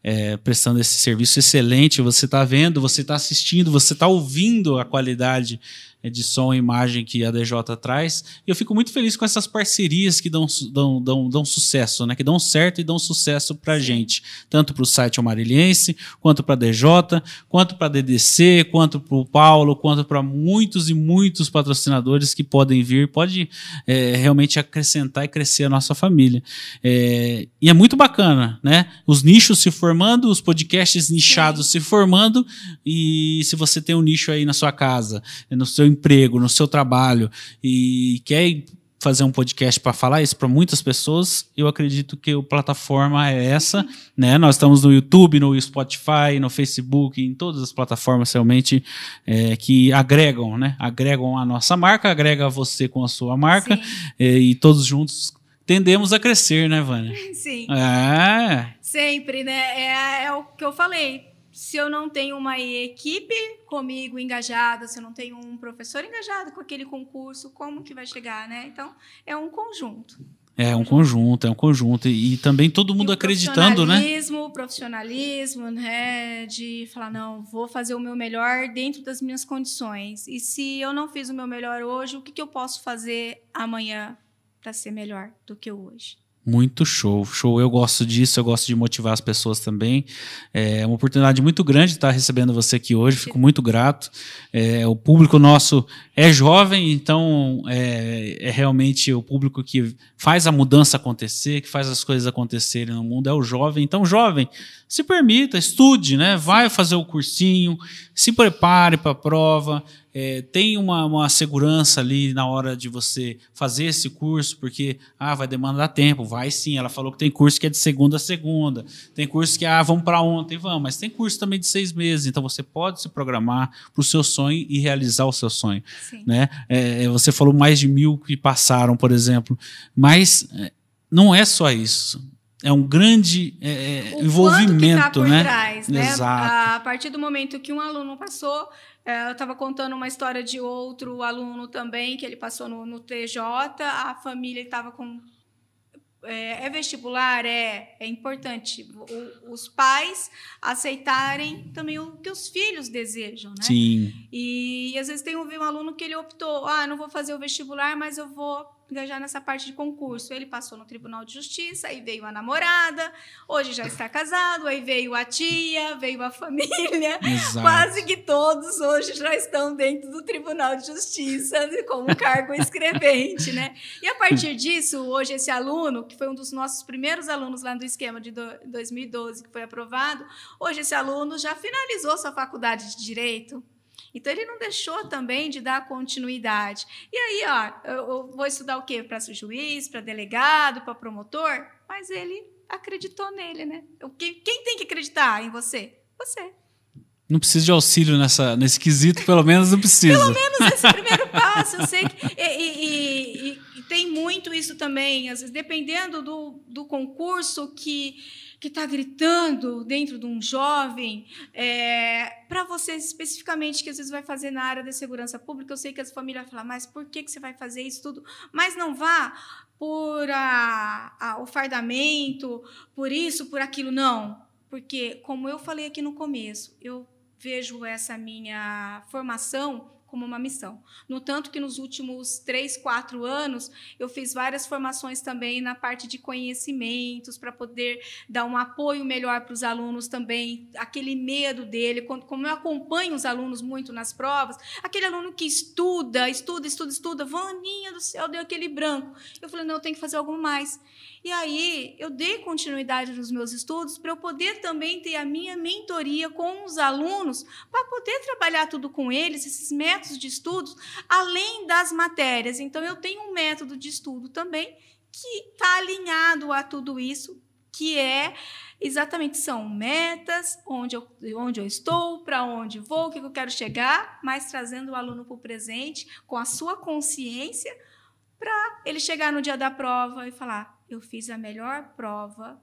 é, prestando esse serviço excelente. Você está vendo, você está assistindo, você está ouvindo a qualidade é, de som e imagem que a DJ traz. E eu fico muito feliz com essas parcerias que dão, dão, dão, dão sucesso, né? Que dão certo e dão sucesso para a gente. Tanto para o site Amarilhense, quanto para a DJ, quanto para a DDC, quanto para o Paulo, quanto para muitos e muitos patrocinadores que podem vir, pode é, realmente acrescentar e crescer a nossa família. É, e é muito bacana, né? Os nichos se formando, os podcasts nichados se formando, e se você tem um nicho aí na sua casa, no seu emprego, no seu trabalho, e quer fazer um podcast para falar isso para muitas pessoas, eu acredito que a plataforma é essa, né? Nós estamos no YouTube, no Spotify, no Facebook, em todas as plataformas realmente é, que agregam, né? Agregam a nossa marca, agrega você com a sua marca, é, e todos juntos tendemos a crescer, né, Vânia? Sim. É, Sempre, né? É, é o que eu falei. Se eu não tenho uma equipe comigo engajada, se eu não tenho um professor engajado com aquele concurso, como que vai chegar, né? Então, é um conjunto. é um conjunto, é um conjunto. E, e também todo mundo o acreditando, né? profissionalismo, profissionalismo, né? De falar, não, vou fazer o meu melhor dentro das minhas condições. E se eu não fiz o meu melhor hoje, o que, que eu posso fazer amanhã para ser melhor do que hoje? Muito show, show. Eu gosto disso, eu gosto de motivar as pessoas também. É uma oportunidade muito grande estar recebendo você aqui hoje, fico muito grato. É, o público nosso é jovem, então é, é realmente o público que faz a mudança acontecer, que faz as coisas acontecerem no mundo, é o jovem. Então, jovem, se permita, estude, né? Vai fazer o cursinho, se prepare para a prova, é, tem uma, uma segurança ali na hora de você fazer esse curso, porque ah, vai demandar tempo, vai sim. Ela falou que tem curso que é de segunda a segunda, tem curso que ah, vamos para ontem, vamos, mas tem curso também de seis meses, então você pode se programar para o seu sonho e realizar o seu sonho. Sim. Né? É, você falou mais de mil que passaram, por exemplo, mas é, não é só isso. É um grande é, o envolvimento, quanto que tá por né? trás, né? Exato. A partir do momento que um aluno passou, é, eu estava contando uma história de outro aluno também, que ele passou no, no TJ, a família estava com. É, é vestibular, é, é importante o- os pais aceitarem também o que os filhos desejam, né? Sim, E, às vezes tem um, um aluno que ele optou, ah, não vou fazer o vestibular, mas eu vou engajar nessa parte de concurso. Ele passou no Tribunal de Justiça, aí veio a namorada, hoje já está casado, aí veio a tia, veio a família. exato. Quase que todos hoje já estão dentro do Tribunal de Justiça né, como cargo escrevente, né? E a partir disso, hoje esse aluno, que foi um dos nossos primeiros alunos lá do esquema de do- 2012, que foi aprovado, hoje esse aluno já finalizou sua faculdade de Direito. Então, ele não deixou também de dar continuidade. E aí, ó, eu, vou estudar o quê? Para juiz, para delegado, para promotor? Mas ele acreditou nele, né? O que- Quem tem que acreditar em você? Você. Não precisa de auxílio nessa, nesse quesito, pelo menos não precisa. menos esse primeiro passo. Eu sei que. E, e- e- e tem muito isso também, às vezes, dependendo do, do concurso que que está gritando dentro de um jovem, é, para você especificamente, que às vezes vai fazer na área da segurança pública, eu sei que as famílias vão falar, mas por que, que você vai fazer isso tudo? Mas não vá por a, a, o fardamento, por isso, por aquilo, não. Porque, como eu falei aqui no começo, eu vejo essa minha formação como uma missão. No tanto que nos últimos três, quatro anos, eu fiz várias formações também na parte de conhecimentos, para poder dar um apoio melhor para os alunos também, aquele medo dele, como eu acompanho os alunos muito nas provas, aquele aluno que estuda, estuda, estuda, estuda, Vaninha do céu, deu aquele branco. Eu falei, não, eu tenho que fazer algo mais. E aí eu dei continuidade nos meus estudos para eu poder também ter a minha mentoria com os alunos, para poder trabalhar tudo com eles, esses métodos de estudos, além das matérias. Então eu tenho um método de estudo também que está alinhado a tudo isso, que é exatamente são metas, onde eu, onde eu estou, para onde vou, o que eu quero chegar, mas trazendo o aluno para o presente, com a sua consciência, para ele chegar no dia da prova e falar: eu fiz a melhor prova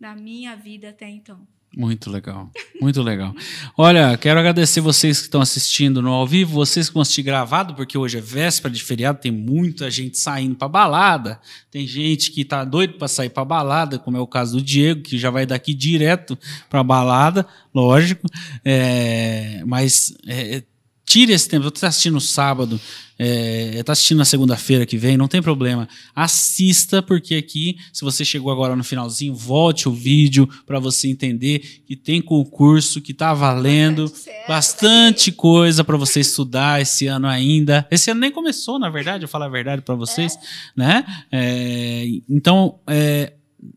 da minha vida até então. Muito legal, muito legal. Olha, quero agradecer vocês que estão assistindo no ao vivo, vocês que vão assistir gravado, porque hoje é véspera de feriado, tem muita gente saindo para balada, tem gente que tá doido para sair para balada, como é o caso do Diego, que já vai daqui direto para balada, lógico. É, mas é, tire esse tempo. Você está assistindo no sábado, está é, assistindo na segunda-feira que vem, não tem problema. Assista, porque aqui, se você chegou agora no finalzinho, volte o vídeo para você entender que tem concurso, que está valendo bastante, bastante coisa para você estudar esse ano ainda. Esse ano nem começou, na verdade, eu falo a verdade para vocês, é. né? É, então, é,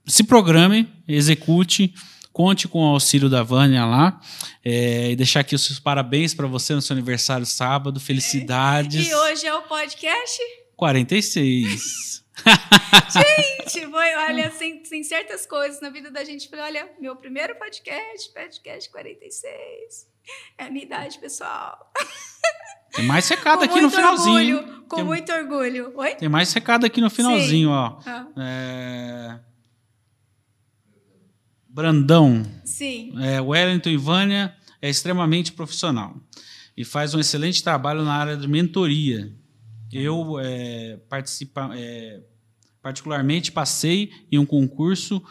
se programe, execute. Conte com o auxílio da Vânia lá. É, e deixar aqui os seus parabéns para você no seu aniversário sábado. Felicidades. E hoje é o podcast? 46. gente, foi, olha, tem, tem certas coisas na vida da gente. Falei, olha, meu primeiro podcast, podcast 46. É a minha idade, pessoal. Tem mais recado aqui no finalzinho. Orgulho, com tem, muito orgulho. Oi? Tem mais recado aqui no finalzinho, Sim. ó. Ah. É... Brandão. Sim. É, Wellington e Vânia é extremamente profissional e faz um excelente trabalho na área de mentoria. Eu é, participa, é, particularmente passei em um concurso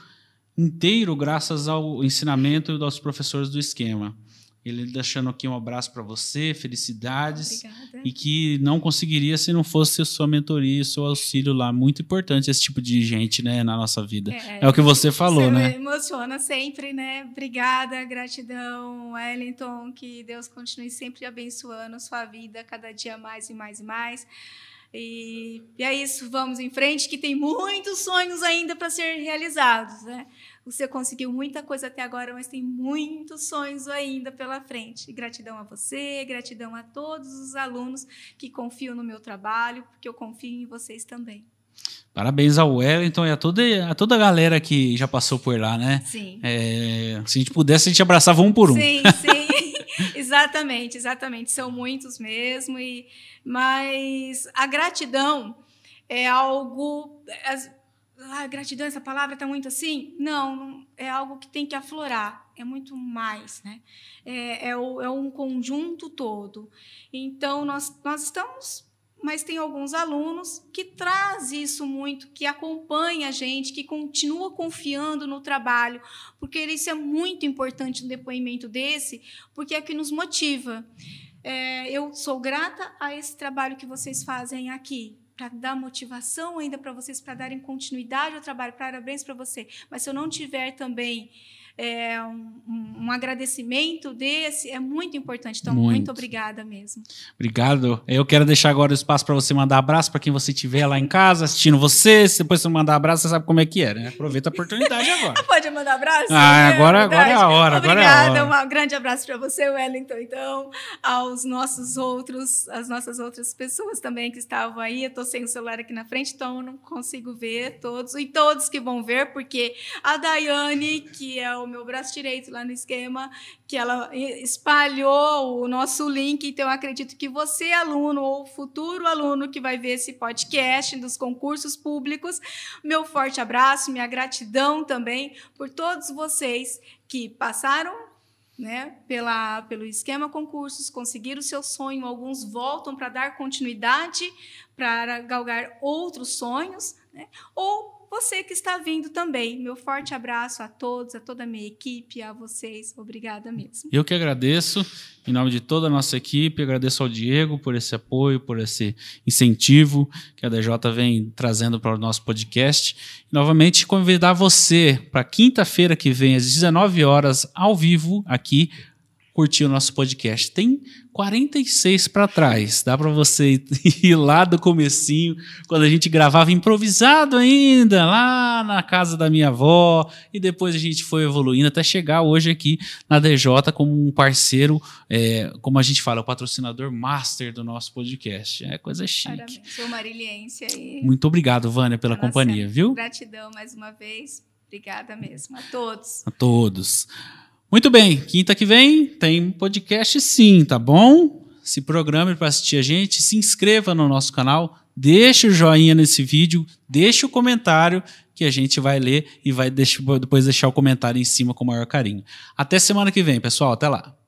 inteiro graças ao ensinamento dos professores do esquema. Ele deixando aqui um abraço para você, felicidades. Obrigada. E que não conseguiria se não fosse a sua mentoria e seu auxílio lá. Muito importante esse tipo de gente, né, na nossa vida. É, é o que você falou, você né? Emociona sempre, né? Obrigada, gratidão, Wellington. Que Deus continue sempre abençoando a sua vida cada dia mais e mais e mais. E, e é isso, vamos em frente, que tem muitos sonhos ainda para ser realizados, né? Você conseguiu muita coisa até agora, mas tem muitos sonhos ainda pela frente. E gratidão a você, gratidão a todos os alunos que confiam no meu trabalho, porque eu confio em vocês também. Parabéns ao Wellington e a toda, a toda a galera que já passou por lá, né? Sim. É, se a gente pudesse, a gente abraçava um por um. Sim, sim. exatamente, exatamente. São muitos mesmo. E, mas a gratidão é algo ah, gratidão, essa palavra está muito assim. Não, é algo que tem que aflorar, é muito mais, né? É, é, o, é um conjunto todo. Então, nós, nós estamos, mas tem alguns alunos que traz isso muito, que acompanha a gente, que continua confiando no trabalho, porque isso é muito importante no depoimento desse, porque é que nos motiva. É, eu sou grata a esse trabalho que vocês fazem aqui, para dar motivação ainda para vocês, para darem continuidade ao trabalho. Parabéns para você. Mas se eu não tiver também é, um, um, agradecimento desse é muito importante. Então, muito. muito. obrigada mesmo. Obrigado. Eu quero deixar agora o espaço para você mandar abraço para quem você estiver lá em casa assistindo você. Se depois você mandar abraço, você sabe como é que é, né? Aproveita a oportunidade agora. Pode mandar abraço? Ah, é agora, agora é a hora. Obrigada. Agora é hora. Um grande abraço para você, Wellington, então, aos nossos outros, as nossas outras pessoas também que estavam aí. Eu estou sem o celular aqui na frente, então eu não consigo ver todos. E todos que vão ver, porque a Daiane, que é o meu braço direito lá no esquema, que ela espalhou o nosso link. Então, acredito que você, aluno ou futuro aluno que vai ver esse podcast dos concursos públicos, meu forte abraço, minha gratidão também por todos vocês que passaram né, pela, pelo esquema concursos, conseguiram o seu sonho, alguns voltam para dar continuidade, para galgar outros sonhos, né, ou você que está vindo também. Meu forte abraço a todos, a toda a minha equipe, a vocês. Obrigada mesmo. Eu que agradeço, em nome de toda a nossa equipe, agradeço ao Diego por esse apoio, por esse incentivo que a DJ vem trazendo para o nosso podcast. E, novamente, convidar você para quinta-feira que vem, às 19 horas, ao vivo, aqui, curtir o nosso podcast. Tem 46 para trás. Dá para você ir lá do comecinho, quando a gente gravava improvisado ainda, lá na casa da minha avó, e depois a gente foi evoluindo até chegar hoje aqui na DJ como um parceiro, é, como a gente fala, o patrocinador master do nosso podcast. É coisa chique. Parabéns. Sou mariliense aí. Muito obrigado, Vânia, pela Nossa, companhia, viu? Gratidão mais uma vez. Obrigada mesmo. A todos. A todos. Muito bem, quinta que vem tem podcast sim, tá bom? Se programe para assistir a gente, se inscreva no nosso canal, deixe o joinha nesse vídeo, deixe o comentário que a gente vai ler e vai depois deixar o comentário em cima com o maior carinho. Até semana que vem, pessoal. Até lá.